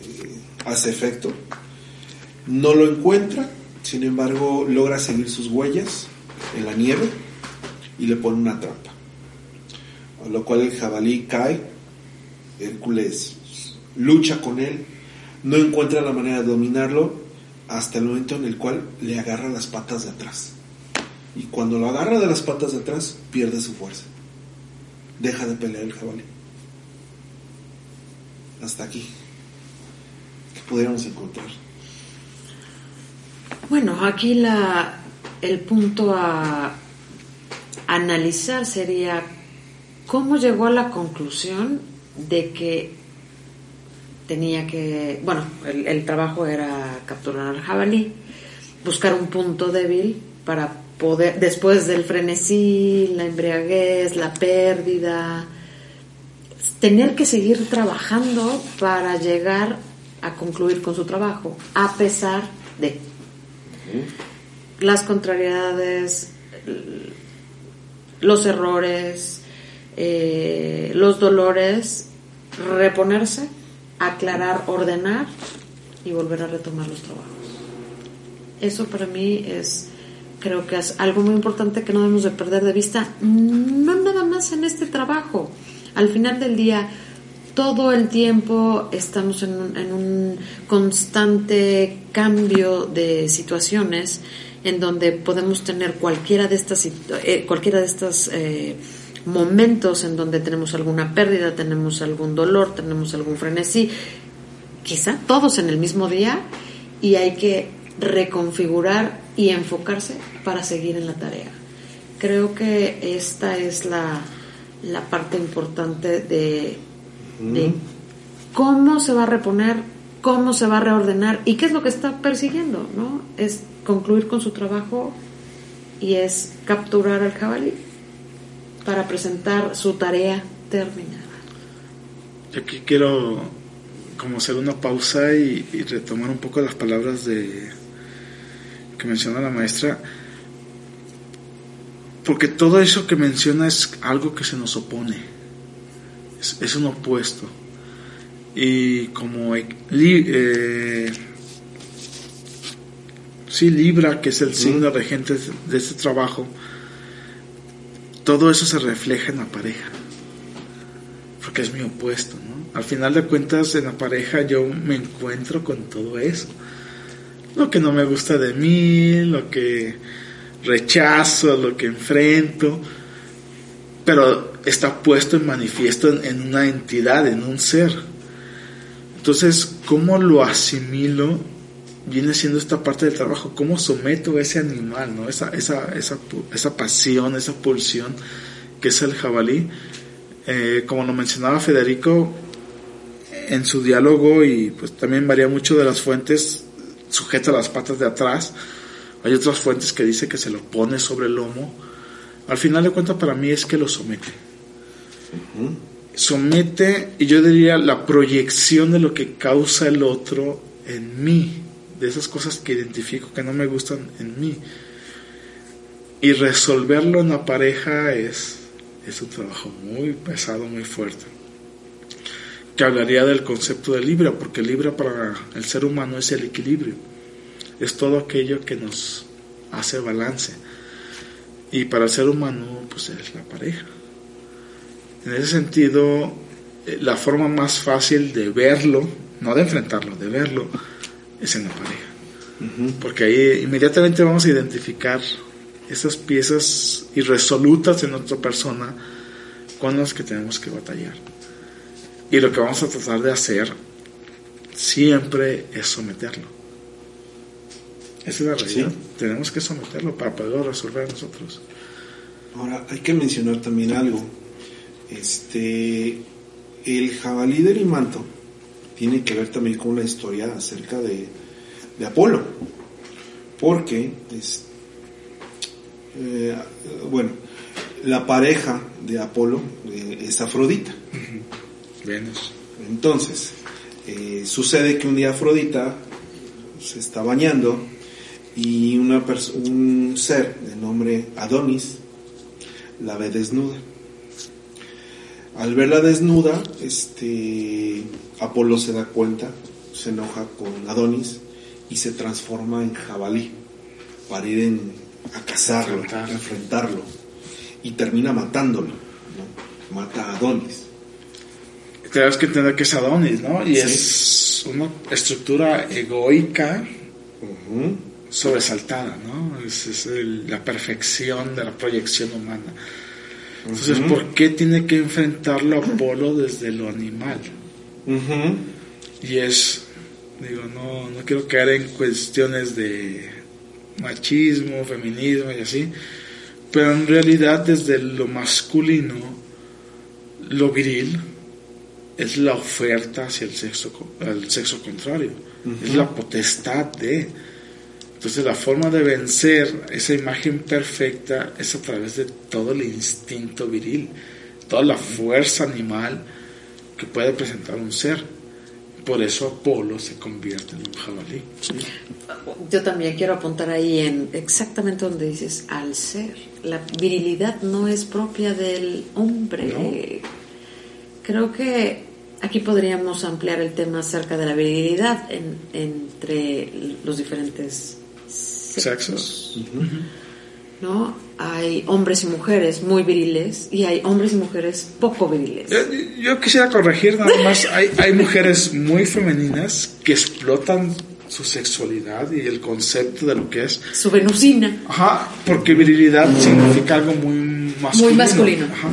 hace efecto. No lo encuentra, sin embargo, logra seguir sus huellas en la nieve y le pone una trampa. A lo cual el jabalí cae, Hércules lucha con él, no encuentra la manera de dominarlo hasta el momento en el cual le agarra las patas de atrás. Y cuando lo agarra de las patas de atrás, pierde su fuerza. Deja de pelear el jabalí. hasta aquí? ¿Qué pudiéramos encontrar? Bueno, aquí la, el punto a analizar sería cómo llegó a la conclusión de que tenía que, bueno, el, el trabajo era capturar al jabalí, buscar un punto débil para poder, después del frenesí, la embriaguez, la pérdida, tener que seguir trabajando para llegar a concluir con su trabajo, a pesar de las contrariedades, los errores, eh, los dolores, reponerse, aclarar, ordenar y volver a retomar los trabajos. Eso para mí es, creo que es algo muy importante que no debemos de perder de vista, no nada más en este trabajo. Al final del día, todo el tiempo estamos en un, en un constante cambio de situaciones en donde podemos tener cualquiera de estas eh, cualquiera de estos eh, momentos en donde tenemos alguna pérdida, tenemos algún dolor, tenemos algún frenesí, quizá todos en el mismo día y hay que reconfigurar y enfocarse para seguir en la tarea. Creo que esta es la, la parte importante de, de cómo se va a reponer, cómo se va a reordenar y qué es lo que está persiguiendo, ¿no? Es concluir con su trabajo y es capturar al jabalí para presentar su tarea terminada. Yo aquí quiero como hacer una pausa y, y retomar un poco las palabras de que menciona la maestra porque todo eso que menciona es algo que se nos opone es, es un opuesto y como eh, li- eh, sí Libra que es el signo regente de este trabajo todo eso se refleja en la pareja porque es mi opuesto, ¿no? Al final de cuentas, en la pareja yo me encuentro con todo eso. Lo que no me gusta de mí, lo que rechazo, lo que enfrento, pero está puesto en manifiesto en, en una entidad, en un ser. Entonces, ¿cómo lo asimilo? Viene siendo esta parte del trabajo, ¿cómo someto a ese animal, ¿no? esa, esa, esa, esa pasión, esa pulsión que es el jabalí? Eh, como lo mencionaba Federico en su diálogo y pues también varía mucho de las fuentes, sujeta las patas de atrás. Hay otras fuentes que dice que se lo pone sobre el lomo. Al final de cuentas para mí es que lo somete. Somete y yo diría la proyección de lo que causa el otro en mí, de esas cosas que identifico que no me gustan en mí. Y resolverlo en la pareja es es un trabajo muy pesado, muy fuerte. Que hablaría del concepto de Libra, porque Libra para el ser humano es el equilibrio, es todo aquello que nos hace balance. Y para el ser humano, pues es la pareja. En ese sentido, eh, la forma más fácil de verlo, no de enfrentarlo, de verlo, es en la pareja. Porque ahí inmediatamente vamos a identificar esas piezas irresolutas en nuestra persona con las que tenemos que batallar. Y lo que vamos a tratar de hacer siempre es someterlo. Esa es la realidad. Sí. Tenemos que someterlo para poderlo resolver nosotros. Ahora, hay que mencionar también algo. Este, el jabalí de Erimanto tiene que ver también con una historia acerca de, de Apolo. Porque, es- eh, bueno, la pareja de Apolo eh, es Afrodita. Venus. Entonces, eh, sucede que un día Afrodita se está bañando y una un ser de nombre Adonis la ve desnuda. Al verla desnuda, este Apolo se da cuenta, se enoja con Adonis y se transforma en jabalí para ir en- a cazarlo, Enfrentar. a enfrentarlo y termina matándolo. ¿no? Mata a Adonis. Tenemos que entender que es Adonis, ¿no? Y Sí. es una estructura egoica sobresaltada, ¿no? Es, es el- la perfección de la proyección humana. Entonces. ¿por qué tiene que enfrentarlo Apolo desde lo animal? Y es, digo, no, no quiero caer en cuestiones de machismo, feminismo y así, pero en realidad desde lo masculino, lo viril es la oferta hacia el sexo, al sexo contrario, es la potestad de. Entonces la forma de vencer esa imagen perfecta es a través de todo el instinto viril, toda la fuerza animal que puede presentar un ser. Por eso Apolo se convierte en un jabalí. Yo también quiero apuntar ahí en exactamente donde dices al ser. La virilidad no es propia del hombre. Creo que aquí podríamos ampliar el tema acerca de la virilidad en- entre los diferentes Sexos. ¿no? Hay hombres y mujeres muy viriles y hay hombres y mujeres poco viriles. Yo, yo quisiera corregir nada más, hay, hay mujeres muy femeninas que explotan su sexualidad y el concepto de lo que es. Su venusina. Ajá, porque virilidad significa algo muy masculino. Muy masculino. Ajá.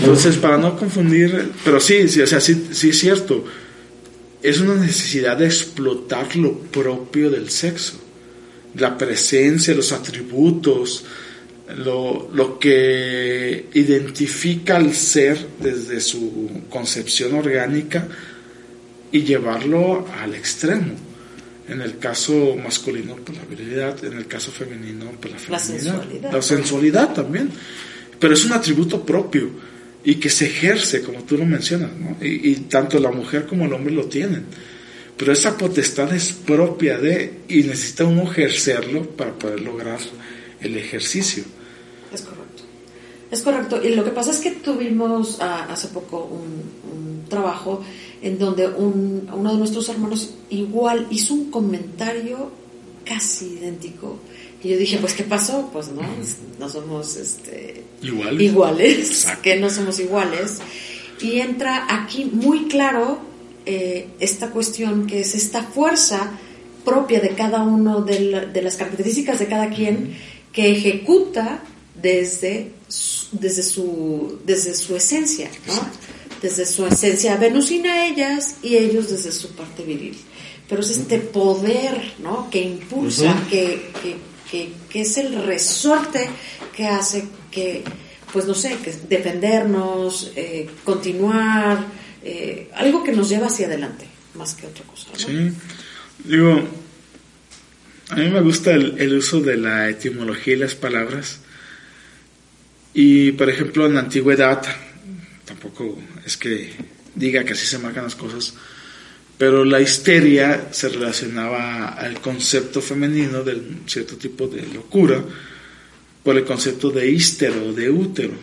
Entonces, para no confundir, pero sí, sí, o sea, sí, sí es cierto. Es una necesidad de explotar lo propio del sexo. La presencia, los atributos, lo, lo que identifica al ser desde su concepción orgánica y llevarlo al extremo. En el caso masculino, pues la virilidad, en el caso femenino, pues la La sensualidad. La sensualidad también. Pero es un atributo propio y que se ejerce, como tú lo mencionas, ¿no? y, y tanto la mujer como el hombre lo tienen. Pero esa potestad es propia de, y necesita uno ejercerlo para poder lograr el ejercicio. Es correcto. Es correcto. Y lo que pasa es que tuvimos ah, hace poco un, un trabajo en donde un- uno de nuestros hermanos igual hizo un comentario casi idéntico. Y yo dije, pues, ¿qué pasó? Pues no, no somos este, Igual. iguales, que no somos iguales. Y entra aquí muy claro eh, esta cuestión que es esta fuerza propia de cada uno de, la- de las características de cada quien que ejecuta desde su, desde su, desde su esencia, ¿no? Desde su esencia venusina ellas y ellos desde su parte viril. Pero es este poder, ¿no? Que impulsa, que, que, que es el resorte que hace que, pues no sé, que defendernos, eh, continuar, eh, algo que nos lleva hacia adelante, más que otra cosa. Sí. Digo, a mí me gusta el, el uso de la etimología y las palabras. Y, por ejemplo, en la antigüedad, tampoco es que diga que así se marcan las cosas, pero la histeria se relacionaba al concepto femenino de cierto tipo de locura por el concepto de ístero, de útero.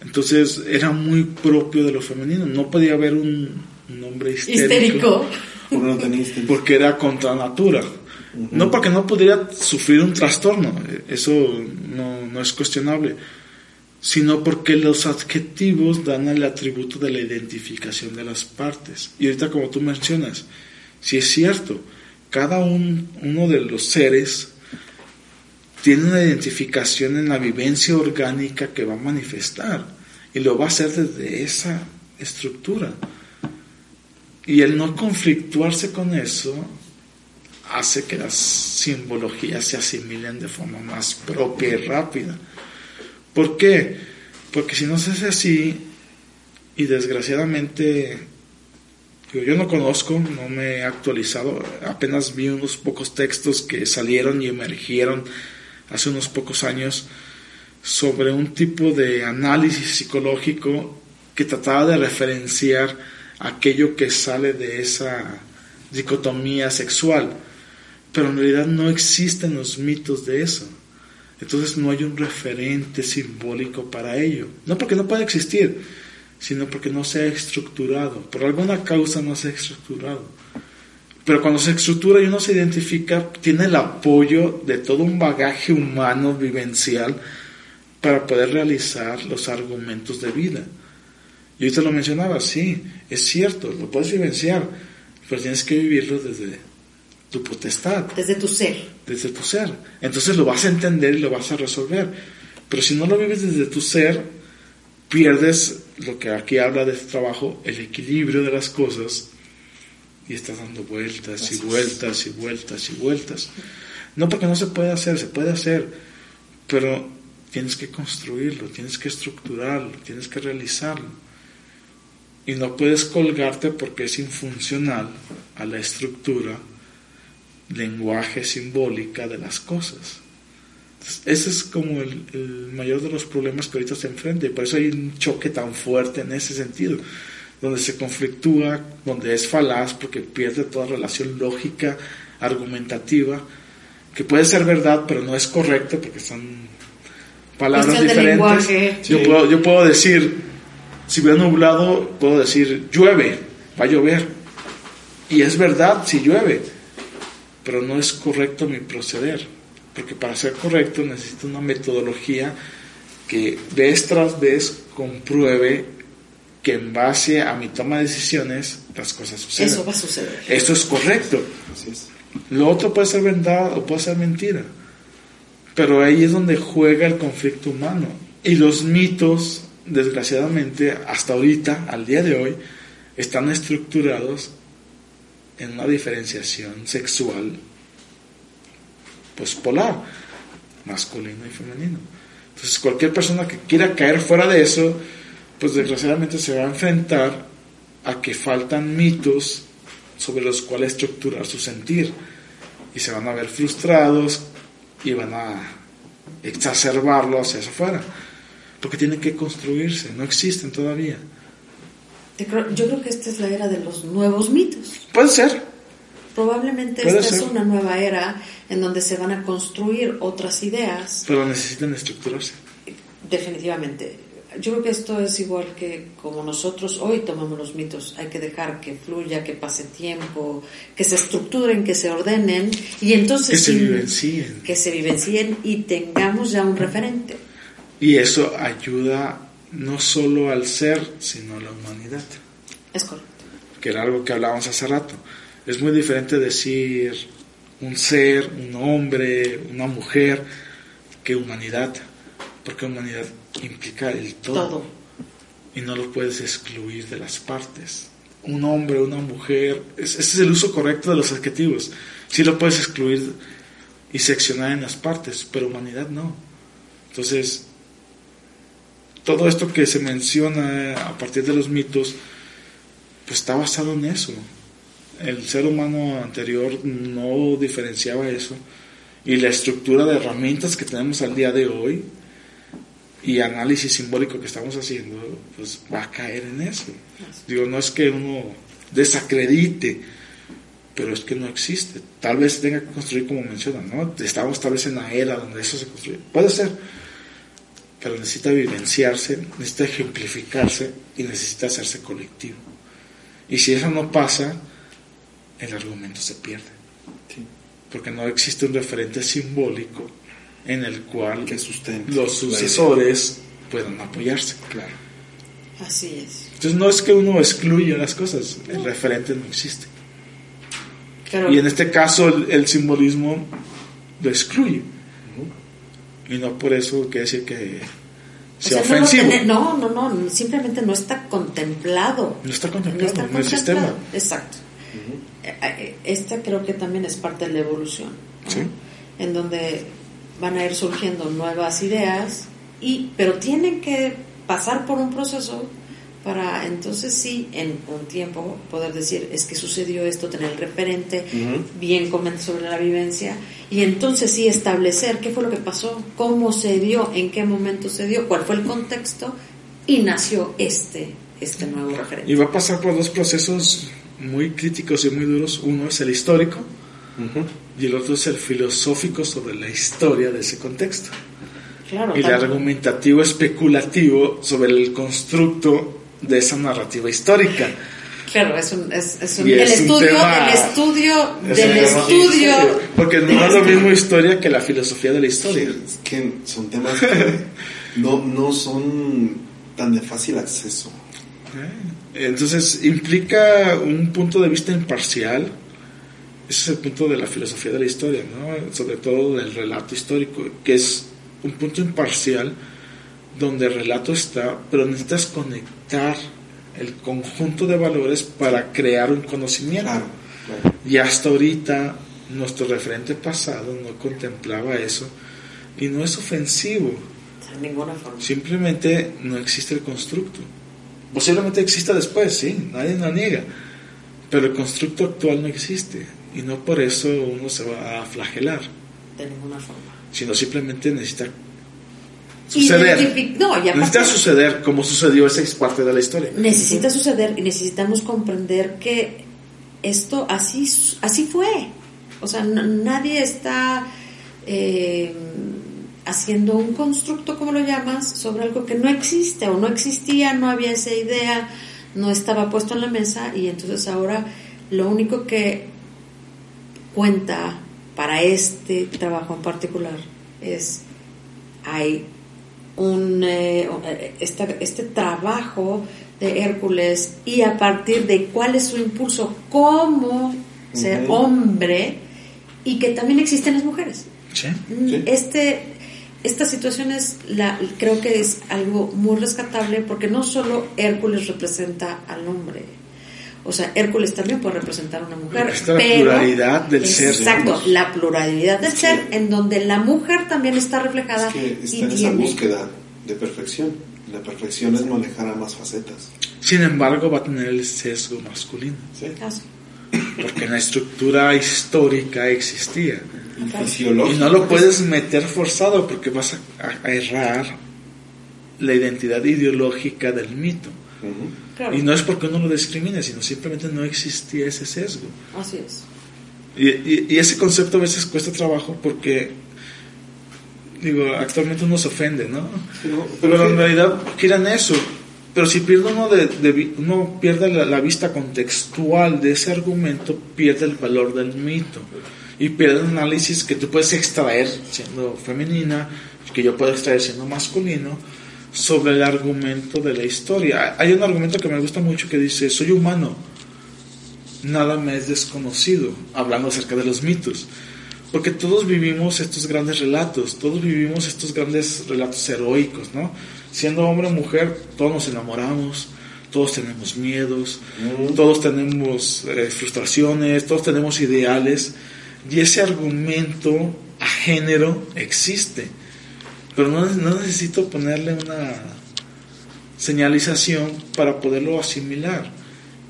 Entonces era muy propio de lo femenino, no podía haber un, un hombre Histérico. Porque no tenía instinto. porque era contra natura. No porque no pudiera sufrir un trastorno, eso no, no es cuestionable, sino porque los adjetivos dan el atributo de la identificación de las partes. Y ahorita como tú mencionas, si es cierto, cada un- uno de los seres tiene una identificación en la vivencia orgánica que va a manifestar y lo va a hacer desde esa estructura. Y el no conflictuarse con eso hace que las simbologías se asimilen de forma más propia y rápida. ¿Por qué? Porque si no se hace así, y desgraciadamente, yo no conozco, no me he actualizado, apenas vi unos pocos textos que salieron y emergieron hace unos pocos años sobre un tipo de análisis psicológico que trataba de referenciar aquello que sale de esa dicotomía sexual, pero en realidad no existen los mitos de eso. Entonces no hay un referente simbólico para ello. No porque no pueda existir, sino porque no se ha estructurado. Por alguna causa no se ha estructurado. Pero cuando se estructura y uno se identifica, tiene el apoyo de todo un bagaje humano vivencial para poder realizar los argumentos de vida. Y ahorita lo mencionaba, sí, es cierto, lo puedes vivenciar, pero tienes que vivirlo desde tu potestad, Desde tu ser. desde tu ser. Entonces lo vas a entender y lo vas a resolver. Pero si no lo vives desde tu ser, pierdes lo que aquí habla de este trabajo, el equilibrio de las cosas, y estás dando vueltas y vueltas y vueltas y vueltas. No porque no se puede hacer, se puede hacer, pero tienes que construirlo, tienes que estructurarlo, tienes que realizarlo. Y no puedes colgarte porque es infuncional a la estructura, lenguaje simbólica de las cosas. Entonces, ese es como el, el mayor de los problemas que ahorita se enfrenta y por eso hay un choque tan fuerte en ese sentido, donde se conflictúa, donde es falaz porque pierde toda relación lógica, argumentativa, que puede ser verdad, pero no es correcto porque son palabras Cuestión de diferentes. lenguaje. Yo, Sí. puedo, yo puedo decir, si hubiera nublado, puedo decir llueve, va a llover. Y es verdad si llueve, pero no es correcto mi proceder, porque para ser correcto necesito una metodología que vez tras vez compruebe que en base a mi toma de decisiones las cosas suceden. Eso va a suceder. Esto es correcto. Así es. Lo otro puede ser verdad o puede ser mentira. Pero ahí es donde juega el conflicto humano. Y los mitos, desgraciadamente, hasta ahorita, al día de hoy, están estructurados en una diferenciación sexual, pues polar, masculino y femenino. Entonces, cualquier persona que quiera caer fuera de eso, pues desgraciadamente se va a enfrentar a que faltan mitos sobre los cuales estructurar su sentir y se van a ver frustrados y van a exacerbarlo hacia afuera porque tienen que construirse, no existen todavía. Yo creo, yo creo que esta es la era de los nuevos mitos. Puede ser, Probablemente Puede esta es una nueva era en donde se van a construir otras ideas. pero necesitan estructurarse. Definitivamente. Yo creo que esto es igual que como nosotros hoy tomamos los mitos. Hay que dejar que fluya, que pase tiempo, que se estructuren, que se ordenen y entonces Que se vivencien. que se vivencien y tengamos ya un referente. Y eso ayuda no solo al ser, sino a la humanidad, Es correcto. que era algo que hablábamos hace rato. Es muy diferente decir un ser, un hombre, una mujer, que humanidad, porque humanidad implica el todo. Todo. y no lo puedes excluir de las partes. Un hombre, una mujer, es- ese es el uso correcto de los adjetivos. Sí lo puedes excluir y seccionar en las partes, pero humanidad no. Entonces, todo esto que se menciona a partir de los mitos, pues está basado en eso. El ser humano anterior no diferenciaba eso y la estructura de herramientas que tenemos al día de hoy y análisis simbólico que estamos haciendo, pues va a caer en eso. Digo, no es que uno desacredite, pero es que no existe. Tal vez tenga que construir como mencionan, ¿no? Estamos tal vez en la era donde eso se construye. Puede ser, pero necesita vivenciarse, necesita ejemplificarse y necesita hacerse colectivo. Y si eso no pasa, el argumento se pierde. Porque no existe un referente simbólico en el cual Que sustente los sucesores puedan apoyarse. Claro. Así es. Entonces no es que uno excluya las cosas, el referente no existe. Pero, Y en este caso el, el simbolismo lo excluye. Y no por eso quiere decir que o sea, sea, no, lo ofensivo. tiene- no, no, no, simplemente no está contemplado. No está contemplado está en el sistema. contemplado. Exacto. Eh, eh, Esta creo que también es parte de la evolución, ¿no? Sí. en donde van a ir surgiendo nuevas ideas, y, pero tienen que pasar por un proceso para entonces sí, en un tiempo, poder decir, es que sucedió esto, tener el referente, bien comentar sobre la vivencia, y entonces sí establecer qué fue lo que pasó, cómo se dio, en qué momento se dio, cuál fue el contexto, y nació este, este nuevo referente. Y va a pasar por dos procesos muy críticos y muy duros. Uno es el histórico y el otro es el filosófico sobre la historia de ese contexto. Claro, y el tanto- argumentativo especulativo sobre el constructo de esa narrativa histórica. Claro, es un, es, es un- el es un estudio tema- del estudio Es del un tema- estudio. Porque no es lo mismo historia que la filosofía de la historia. Es que son temas que no, no son tan de fácil acceso. Entonces implica un punto de vista imparcial. Ese es el punto de la filosofía de la historia, ¿no? sobre todo del relato histórico, que es un punto imparcial donde el relato está, pero necesitas conectar el conjunto de valores para crear un conocimiento. Claro, claro. Y hasta ahorita nuestro referente pasado no contemplaba eso y no es ofensivo, De ninguna forma. simplemente no existe el constructo. Posiblemente exista después, sí, nadie lo niega, pero el constructo actual no existe y no por eso uno se va a flagelar, De ninguna forma. sino simplemente necesita suceder. no, y aparte- necesita suceder como sucedió, esa es parte de la historia. Necesita suceder y necesitamos comprender que esto así, así fue. O sea, nadie está eh, haciendo un constructo, como lo llamas, sobre algo que no existe o no existía, no había esa idea, no estaba puesto en la mesa y entonces ahora lo único que cuenta para este trabajo en particular es hay un eh, esta- este trabajo de Hércules y a partir de cuál es su impulso como ser hombre y que también existen las mujeres. ¿Sí? Sí. Este, esta situación es la, creo que es algo muy rescatable porque no solo Hércules representa al hombre, o sea, Hércules también puede representar a una mujer. Está la pero- pluralidad del ser, Exacto, la pluralidad del ser en donde la mujer también está reflejada Es que y está en esa tiene- búsqueda de perfección. La perfección es manejar ambas facetas. Sin embargo, va a tener el sesgo masculino, ¿sí? Caso. porque en la estructura histórica existía. Y no lo puedes meter forzado porque vas a, a- a errar la identidad ideológica del mito. Claro. Y no es porque uno lo discrimine, sino simplemente no existía ese sesgo. Así es. Y, y- y ese concepto a veces cuesta trabajo porque, digo, actualmente uno se ofende, ¿no? Pero, Pero en realidad quieran eso. Pero si pierde uno, de, de vi- uno pierde la, la vista contextual de ese argumento, pierde el valor del mito. Y pierde el análisis que tú puedes extraer siendo femenina, que yo puedo extraer siendo masculino, sobre el argumento de la historia. Hay un argumento que me gusta mucho que dice, soy humano, nada me es desconocido, hablando acerca de los mitos. Porque todos vivimos estos grandes relatos, todos vivimos estos grandes relatos heroicos, ¿no? Siendo hombre o mujer, todos nos enamoramos, todos tenemos miedos, Mm. todos tenemos eh, frustraciones, todos tenemos ideales, y ese argumento a género existe. Pero no, no necesito ponerle una señalización para poderlo asimilar.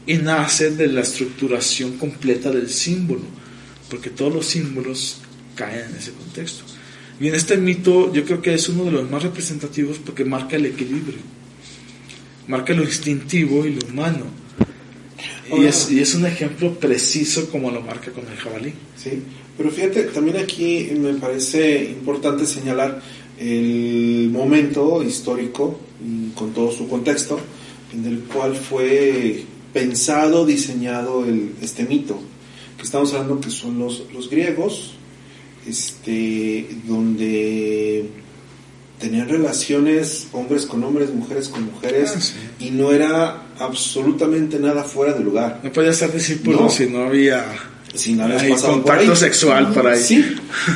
Y nace de la estructuración completa del símbolo, porque todos los símbolos caen en ese contexto. Y en este mito yo creo que es uno de los más representativos porque marca el equilibrio, marca lo instintivo y lo humano. Y es, y es un ejemplo preciso como lo marca con el jabalí. Sí, pero fíjate, también aquí me parece importante señalar el momento histórico, mm, con todo su contexto, en el cual fue pensado, diseñado el, este mito, que estamos hablando que son los, los griegos, este, donde tenían relaciones hombres con hombres, mujeres con mujeres, Ah, sí. y no era absolutamente nada fuera de lugar. No podía ser discípulo No. si no había Sin haber hay pasado por contacto ahí. sexual para ahí. Sí,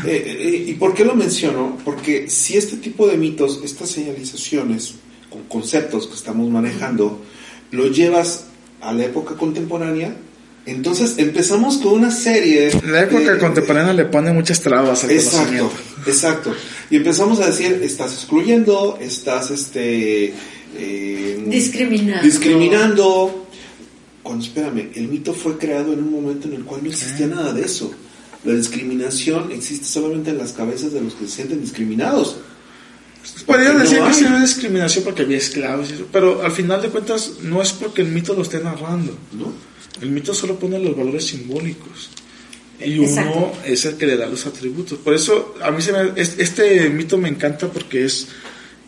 Eh, eh, ¿y por qué lo menciono? Porque si este tipo de mitos, estas señalizaciones, con conceptos que estamos manejando, lo llevas a la época contemporánea, entonces empezamos con una serie... La época de- contemporánea le pone muchas trabas al Exacto, conocimiento. exacto. Y empezamos a decir, estás excluyendo, estás este... eh, Discriminando. discriminando. Cuando, espérame, el mito fue creado en un momento en el cual no existía nada de eso. La discriminación existe solamente en las cabezas de los que se sienten discriminados. Podría Porque decir no que sí había discriminación porque había esclavos, y eso, pero al final de cuentas no es porque el mito lo esté narrando. ¿no? El mito solo pone los valores simbólicos. Y uno Exacto. es el que le da los atributos. Por eso a mí se me, es- este mito me encanta porque es,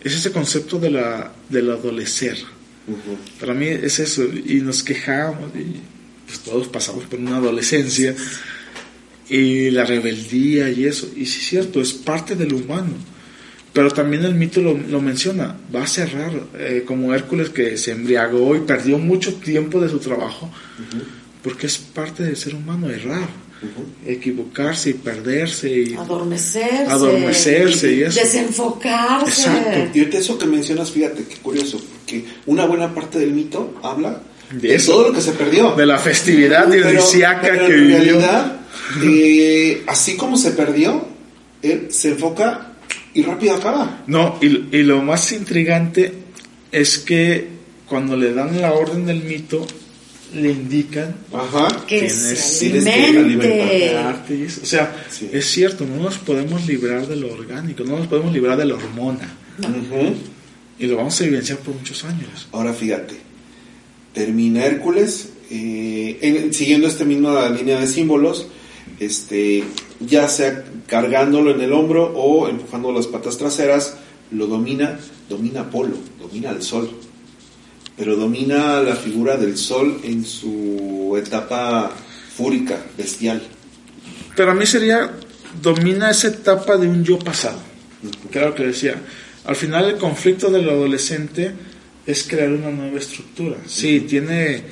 es ese concepto de la, del adolecer. Para mí es eso, y nos quejamos, y pues todos pasamos por una adolescencia, y la rebeldía y eso, y sí es cierto, es parte del humano, pero también el mito lo, lo menciona, va a cerrar, eh, como Hércules que se embriagó y perdió mucho tiempo de su trabajo, porque es parte del ser humano errar, equivocarse y perderse y Adormecerse. Adormecerse y eso. Desenfocarse. Exacto. Y ahorita eso que mencionas, fíjate, qué curioso, porque una buena parte del mito habla De de, eso. todo lo que se perdió. de la festividad pero que en vivió. realidad, eh, así como se perdió, él se enfoca y rápido acaba. No, y, y lo más intrigante es que cuando le dan la orden del mito, le indican Ajá. Que se que alimentarte. O sea, Sí. es cierto, no nos podemos librar de lo orgánico, no nos podemos librar de la hormona. Y lo vamos a vivenciar por muchos años. Ahora fíjate, termina Hércules, eh, en- siguiendo esta misma línea de símbolos, este, ya sea cargándolo en el hombro o empujando las patas traseras, lo domina, domina Apolo, domina el sol, pero domina la figura del sol en su etapa fúrica, bestial. Pero a mí sería, domina esa etapa de un yo pasado. Claro que decía, al final el conflicto del adolescente es crear una nueva estructura. Sí, tiene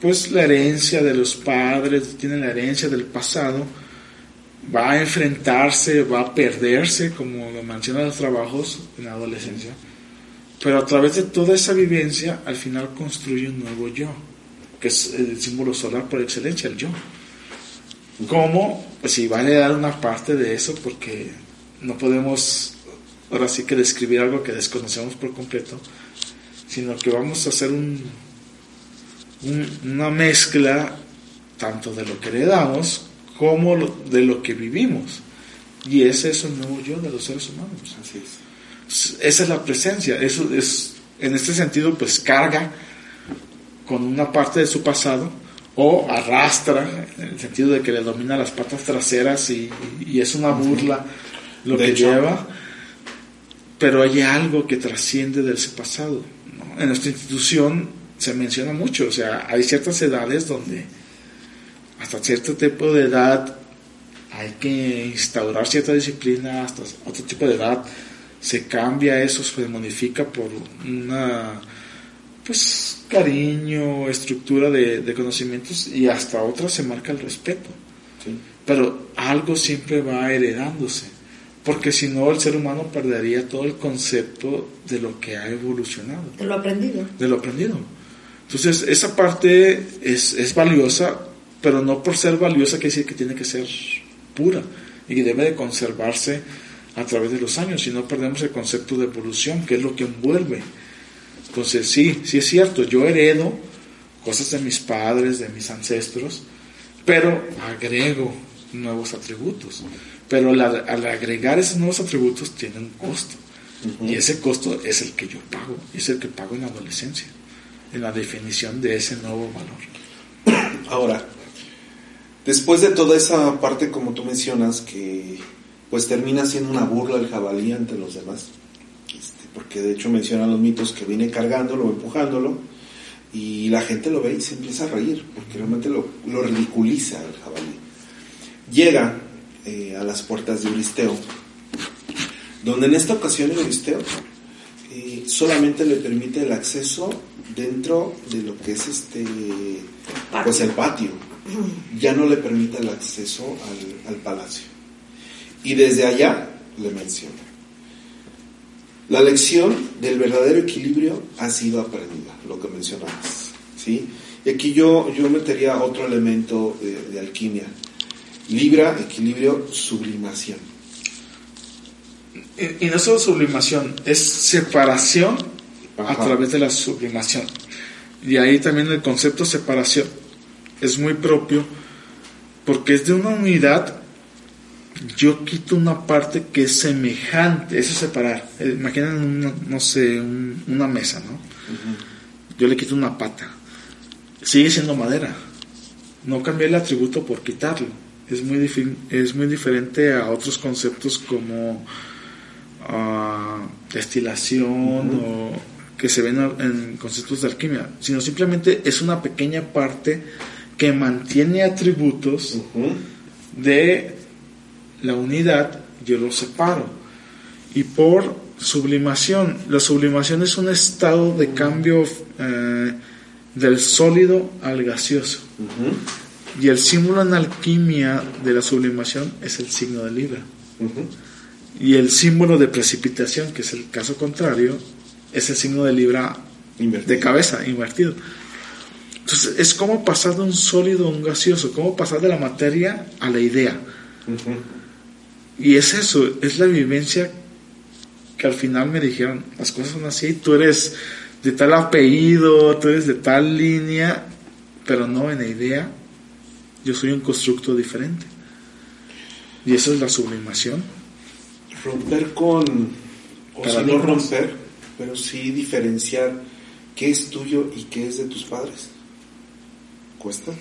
pues la herencia de los padres, tiene la herencia del pasado, va a enfrentarse, va a perderse, como lo mencionan los trabajos en la adolescencia, pero a través de toda esa vivencia, al final construye un nuevo yo, que es el símbolo solar por excelencia, el yo. ¿Cómo? Pues sí, va a heredar una parte de eso porque no podemos ahora sí que describir algo que desconocemos por completo, sino que vamos a hacer un, un- una mezcla tanto de lo que heredamos como lo- de lo que vivimos. Y ese es el nuevo yo de los seres humanos. Así es. Esa es la presencia. Eso es, en este sentido, pues carga con una parte de su pasado o arrastra, en el sentido de que le domina las patas traseras y, y es una burla lo De que hecho. lleva, pero hay algo que trasciende de ese pasado. ¿no? En nuestra institución se menciona mucho, o sea, hay ciertas edades donde hasta cierto tipo de edad hay que instaurar cierta disciplina, hasta otro tipo de edad se cambia eso, se modifica por una pues cariño, estructura de, de conocimientos y hasta otras se marca el respeto. Sí. Pero algo siempre va heredándose, porque si no el ser humano perdería todo el concepto de lo que ha evolucionado De lo aprendido. de lo aprendido. Entonces, esa parte es, es valiosa, pero no por ser valiosa quiere decir que tiene que ser pura y que debe de conservarse a través de los años, si no perdemos el concepto de evolución, que es lo que envuelve. Entonces, sí, sí es cierto, yo heredo cosas de mis padres, de mis ancestros, pero agrego nuevos atributos. Pero la- al agregar esos nuevos atributos tiene un costo. Y ese costo es el que yo pago, es el que pago en la adolescencia, en la definición de ese nuevo valor. Ahora, después de toda esa parte, como tú mencionas, que pues termina siendo una burla el jabalí ante los demás, este, porque de hecho mencionan los mitos que viene cargándolo, empujándolo, y la gente lo ve y se empieza a reír, porque realmente lo, lo ridiculiza el jabalí. Llega eh, a las puertas de Euristeo, donde en esta ocasión Euristeo eh, solamente le permite el acceso dentro de lo que es este pues el patio. Ya no le permite el acceso al, al palacio y desde allá le menciona la lección del verdadero equilibrio ha sido aprendida lo que mencionabas ¿sí? y aquí yo, yo metería otro elemento de, de alquimia libra, equilibrio, sublimación Y, y no solo sublimación, es separación a través de la sublimación. Y ahí también el concepto separación es muy propio porque es de una unidad. Yo quito una parte que es semejante, eso es separar. Eh, Imaginen, una, no sé, un- una mesa, ¿no? Yo le quito una pata. Sigue siendo madera. No cambié el atributo por quitarlo. Es muy, es muy diferente a otros conceptos como ah, destilación o que se ven en conceptos de alquimia, sino simplemente es una pequeña parte que mantiene atributos de la unidad, yo los separo. Y por sublimación, la sublimación es un estado de cambio eh, del sólido al gaseoso. Y el símbolo en alquimia de la sublimación es el signo de Libra. Y el símbolo de precipitación, que es el caso contrario, es el signo de Libra de cabeza, invertido. Entonces, es como pasar de un sólido a un gaseoso, como pasar de la materia a la idea. Y es eso, es la vivencia que al final me dijeron, las cosas son así, tú eres de tal apellido, tú eres de tal línea, pero no en la idea, yo soy un constructo diferente. Y eso es la sublimación. Romper con, o sea, no romper, pero sí diferenciar qué es tuyo y qué es de tus padres. ¿Cuesta?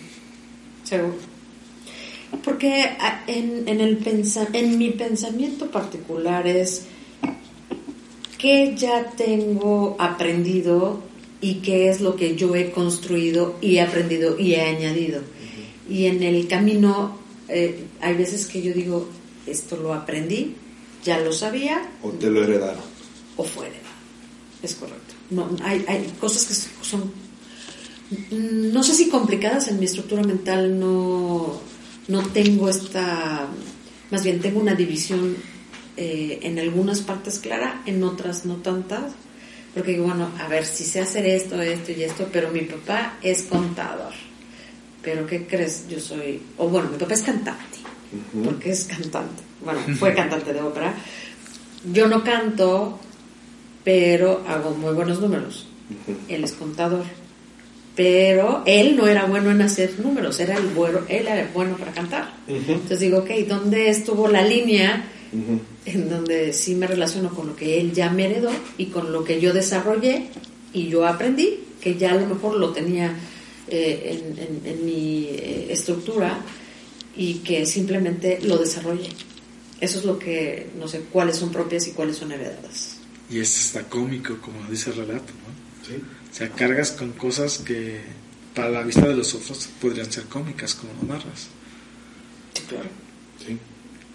Seguro. Porque ah, en, en, el pensa, en mi pensamiento particular es qué ya tengo aprendido y qué es lo que yo he construido y he aprendido y he añadido. Y en el camino eh, hay veces que yo digo, esto lo aprendí, ya lo sabía. O te lo heredaron. O fue heredado. Es correcto. No, hay, hay cosas que son, no sé si complicadas en mi estructura mental, no, no tengo esta, más bien tengo una división eh, en algunas partes clara, en otras no tantas, porque bueno, a ver, si sé hacer esto, esto y esto, pero mi papá es contador. Pero ¿qué crees? Yo soy, o bueno, mi papá es cantante, porque es cantante. Bueno, fue cantante de ópera. Yo no canto, pero hago muy buenos números. Él es contador. Pero él no era bueno en hacer números, era el bueno, él era bueno para cantar. Entonces digo, ok, ¿dónde estuvo la línea en donde sí me relaciono con lo que él ya me heredó y con lo que yo desarrollé y yo aprendí, que ya a lo mejor lo tenía eh, en, mi eh, estructura y que simplemente lo desarrollé. Eso es lo que, no sé, cuáles son propias y cuáles son heredadas. Y esto está cómico, como dice el relato, ¿no? Sí. O sea, cargas con cosas que para la vista de los otros podrían ser cómicas, como lo narras. Sí, claro. Sí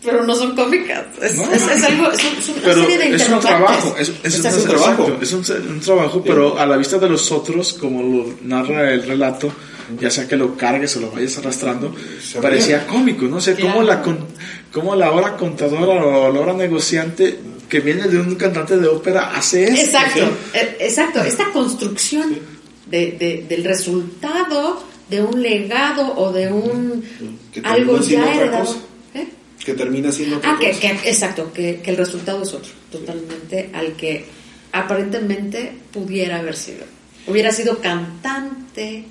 pero no son cómicas. Es, es, algo, es, una serie de es un trabajo, es, un, trabajo. Es un, trabajo, pero a la vista de los otros, como lo narra el relato, ya sea que lo cargues o lo vayas arrastrando, parecía cómico, ¿no? sé cómo la, cómo la hora contadora o la hora negociante que viene de un cantante de ópera hace eso. Exacto, eh, exacto. Esta construcción de, de, del resultado de un legado o de un algo ya heredado que termina siendo ah, que, exacto, que, el resultado es otro, totalmente al que aparentemente pudiera haber sido. Hubiera sido cantante,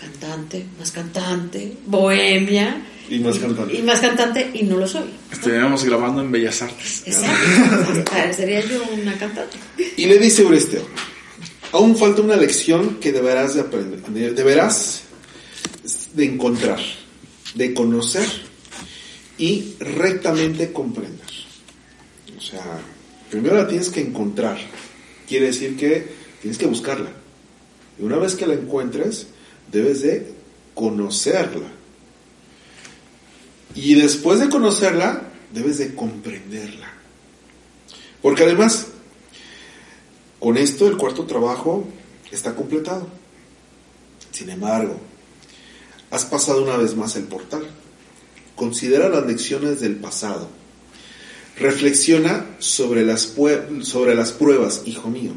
cantante, más cantante, bohemia. Y más cantante. Y más cantante, y no lo soy. Estaríamos grabando en Bellas Artes. Exacto. Sería yo una cantante. Y le dice Oresteo, aún falta una lección que deberás de aprender, deberás de encontrar, de conocer y rectamente comprender. O sea, primero la tienes que encontrar. Quiere decir que tienes que buscarla. Y una vez que la encuentres, debes de conocerla. Y después de conocerla, debes de comprenderla. Porque además, con esto el cuarto trabajo está completado. Sin embargo, has pasado una vez más el portal Considera las lecciones del pasado. Reflexiona sobre las, pruebas, hijo mío.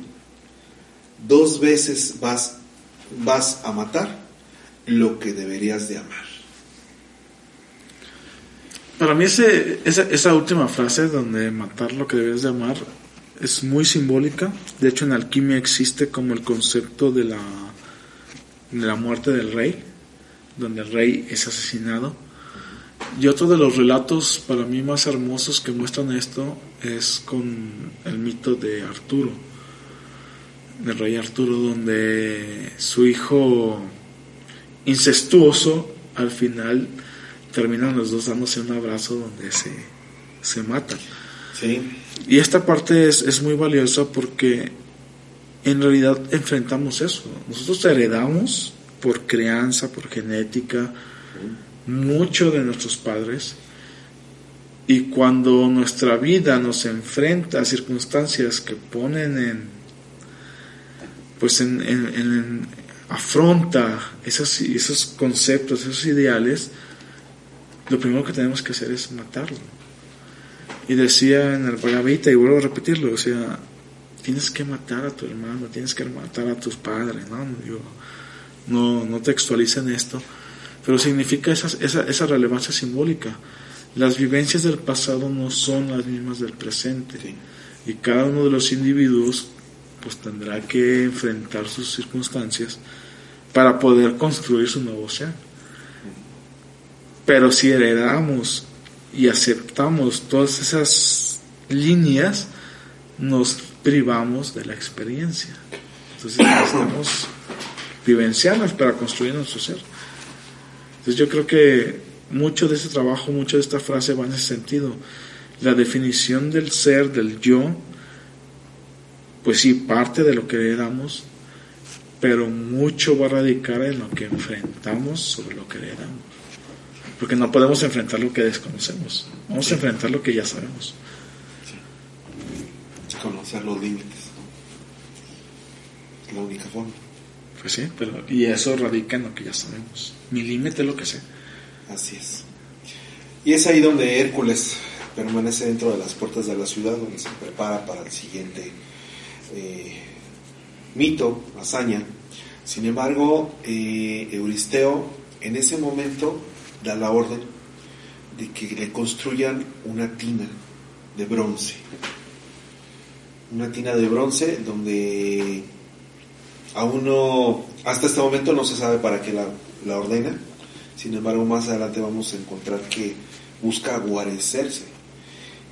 Dos veces vas, vas a matar lo que deberías de amar. Para mí ese, esa, esa, última frase donde matar lo que deberías de amar es muy simbólica. De hecho en alquimia existe como el concepto de la, de la muerte del rey, donde el rey es asesinado y otro de los relatos para mí más hermosos que muestran esto es con el mito de Arturo, del rey Arturo, donde su hijo incestuoso al final terminan los dos dándose un abrazo donde se, se matan. Y esta parte es, es muy valiosa porque en realidad enfrentamos eso. Nosotros heredamos por crianza, por genética, mucho de nuestros padres y cuando nuestra vida nos enfrenta a circunstancias que ponen en, pues en, en- en- afronta esos, esos conceptos, esos ideales, lo primero que tenemos que hacer es matarlo. Y decía en el Bhagavad Gita, y vuelvo a repetirlo, o sea, tienes que matar a tu hermano, tienes que matar a tus padres, ¿no? Digo, no, no textualizan esto, pero significa esa, esa, esa relevancia simbólica. Las vivencias del pasado no son las mismas del presente. Sí. Y cada uno de los individuos pues tendrá que enfrentar sus circunstancias para poder construir su nuevo ser. Pero si heredamos y aceptamos todas esas líneas, nos privamos de la experiencia. Entonces necesitamos vivenciarlas para construir nuestro ser. Entonces yo creo que mucho de ese trabajo, mucho de esta frase va en ese sentido. La definición del ser, del yo, pues sí, parte de lo que heredamos, pero mucho va a radicar en lo que enfrentamos sobre lo que heredamos. Porque no podemos enfrentar lo que desconocemos, vamos a enfrentar lo que ya sabemos. Conocer los límites. la única forma. Pues sí, pero y eso radica en lo que ya sabemos. Mi límite es lo que sé. Así es. Y es ahí donde Hércules permanece dentro de las puertas de la ciudad, donde se prepara para el siguiente eh, mito, hazaña. Sin embargo, eh, Euristeo en ese momento da la orden de que le construyan una tina de bronce. Una tina de bronce donde aún no, hasta este momento no se sabe para qué la, la ordena. Sin embargo, más adelante vamos a encontrar que busca guarecerse.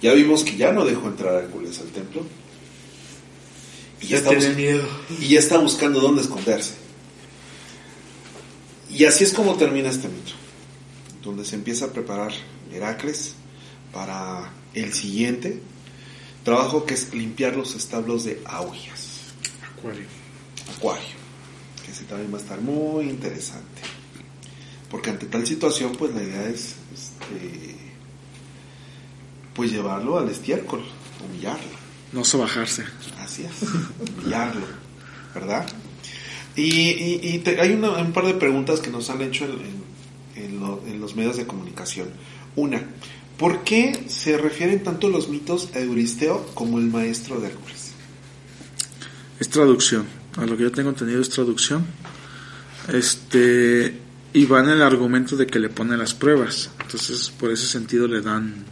Ya vimos que ya no dejó entrar a Hércules al templo. Y ya, está, bus- miedo. y ya está buscando dónde esconderse. Y así es como termina este mito, donde se empieza a preparar Heracles para el siguiente trabajo que es limpiar los establos de Augias. Acuario. Acuario, que ese también va a estar muy interesante. Porque ante tal situación, pues la idea es este, pues llevarlo al estiércol, humillarlo. No sobajarse. Así es, humillarlo, ¿verdad? Y, y- y te- hay una- un par de preguntas que nos han hecho en, en- en lo- en los medios de comunicación. Una, ¿por qué se refieren tanto los mitos a Euristeo como el maestro de Hércules? Es traducción. A lo que yo tengo entendido es traducción. Este. Y va en el argumento de que le ponen las pruebas. Entonces, por ese sentido le dan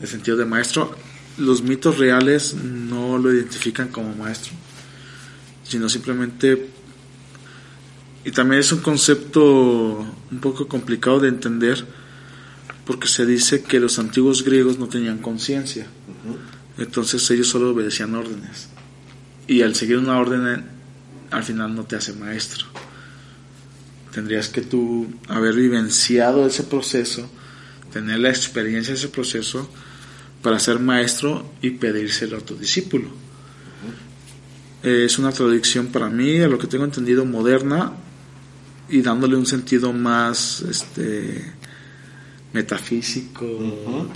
el sentido de maestro. Los mitos reales no lo identifican como maestro, sino simplemente. Y también es un concepto un poco complicado de entender, porque se dice que los antiguos griegos no tenían conciencia. Entonces ellos solo obedecían órdenes. Y al seguir una orden, eh, al final no te hace maestro. Tendrías que tú haber vivenciado ese proceso, tener la experiencia de ese proceso para ser maestro y pedírselo a tu discípulo. Eh, Es una traducción para mí, a lo que tengo entendido, moderna y dándole un sentido más este metafísico,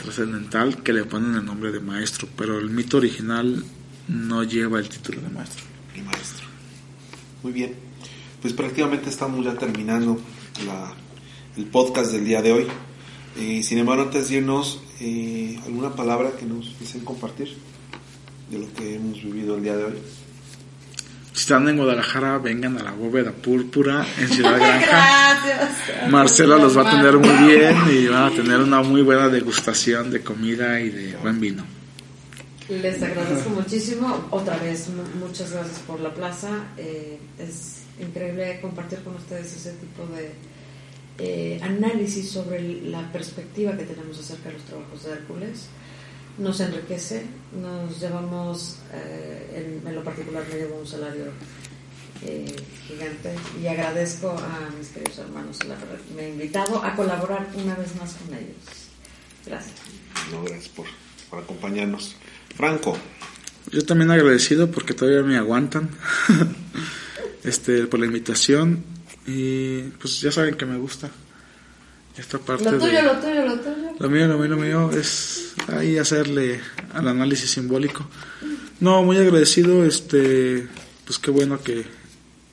trascendental, que le ponen el nombre de maestro, pero el mito original no lleva el título de maestro. Mi maestro. Muy bien. Pues prácticamente estamos ya terminando la- el podcast del día de hoy. Eh, sin embargo, antes de irnos, eh, ¿alguna palabra que nos deseen compartir de lo que hemos vivido el día de hoy? Si están en Guadalajara, vengan a la bóveda púrpura en Ciudad Granja. Gracias. Marcela los va a atender muy bien y van a tener una muy buena degustación de comida y de buen vino. Les agradezco muchísimo. Otra vez, mu- muchas gracias por la plaza. Eh, es increíble compartir con ustedes ese tipo de eh, análisis sobre la perspectiva que tenemos acerca de los trabajos de Hércules. Nos enriquece, nos llevamos, eh, en, en lo particular me llevo un salario eh, gigante y agradezco a mis queridos hermanos el haberme invitado a colaborar una vez más con ellos. Gracias. No, gracias por, por acompañarnos. Franco, Yo también agradecido porque todavía me aguantan este por la invitación y pues ya saben que me gusta esta parte Lo de tuyo, lo tuyo, lo tuyo. Lo mío, lo mío, lo mío es ahí hacerle al análisis simbólico. No, muy agradecido, este, pues qué bueno que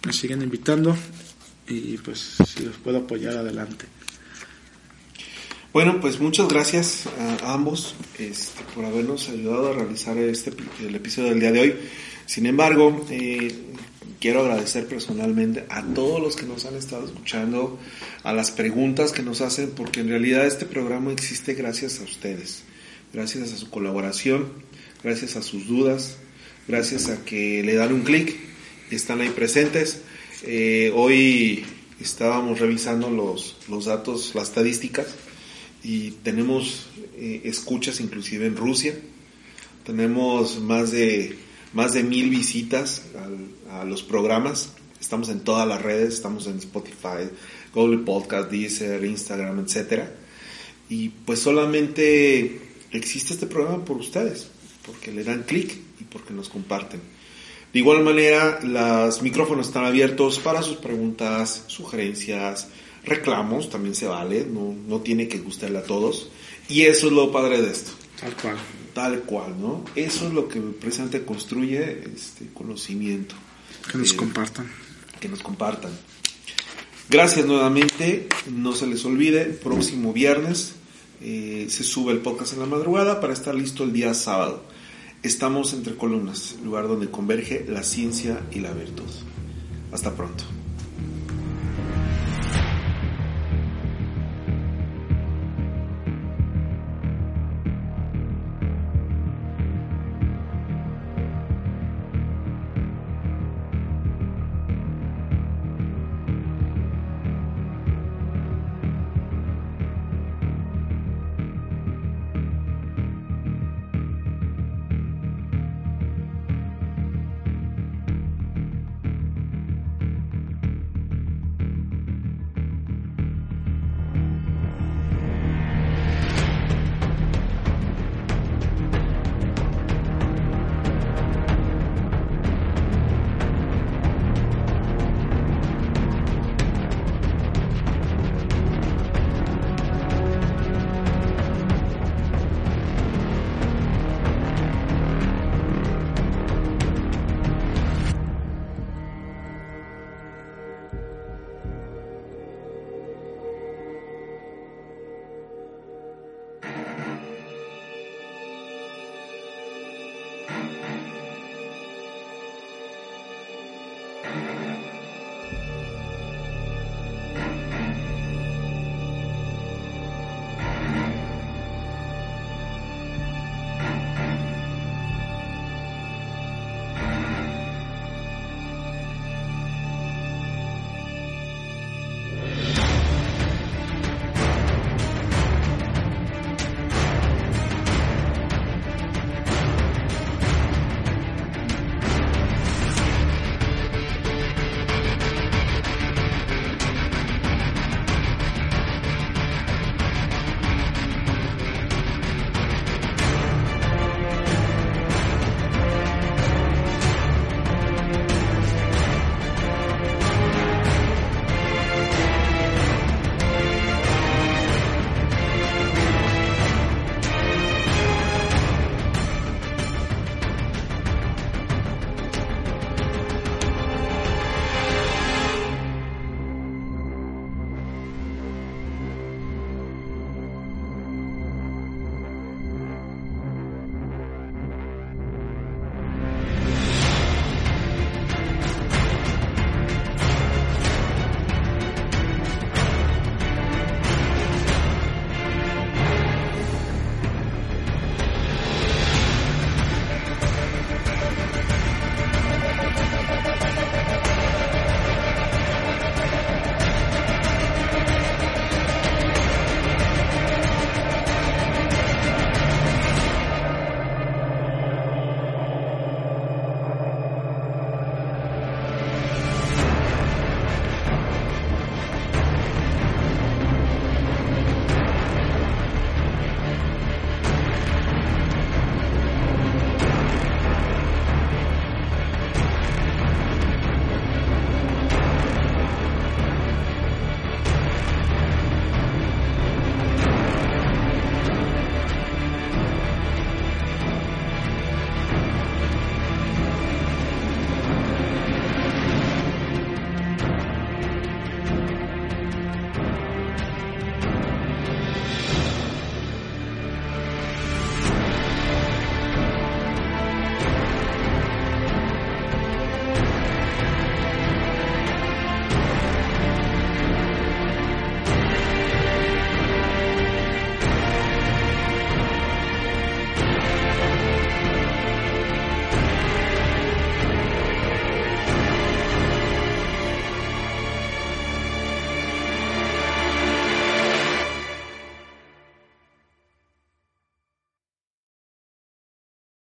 me siguen invitando y pues si los puedo apoyar adelante. Bueno, pues muchas gracias a ambos este, por habernos ayudado a realizar este el episodio del día de hoy. Sin embargo, eh, quiero agradecer personalmente a todos los que nos han estado escuchando, a las preguntas que nos hacen, porque en realidad este programa existe gracias a ustedes, gracias a su colaboración, gracias a sus dudas, gracias a que le dan un clic y están ahí presentes. Eh, hoy estábamos revisando los, datos, las estadísticas, y tenemos eh, escuchas inclusive en Rusia. Tenemos más de, más de mil visitas al, a los programas. Estamos en todas las redes, estamos en Spotify, Google Podcast, Deezer, Instagram, etc. Y pues solamente existe este programa por ustedes, porque le dan clic y porque nos comparten. De igual manera, los micrófonos están abiertos para sus preguntas, sugerencias, reclamos, también se vale, no, no tiene que gustarle a todos. Y eso es lo padre de esto. Tal cual. Tal cual, ¿no? Eso es lo que precisamente construye este conocimiento. Que nos Eh, compartan. Que nos compartan. Gracias nuevamente. No se les olvide, próximo viernes eh, se sube el podcast en la madrugada para estar listo el día sábado. Estamos entre columnas, lugar donde converge la ciencia y la virtud. Hasta pronto.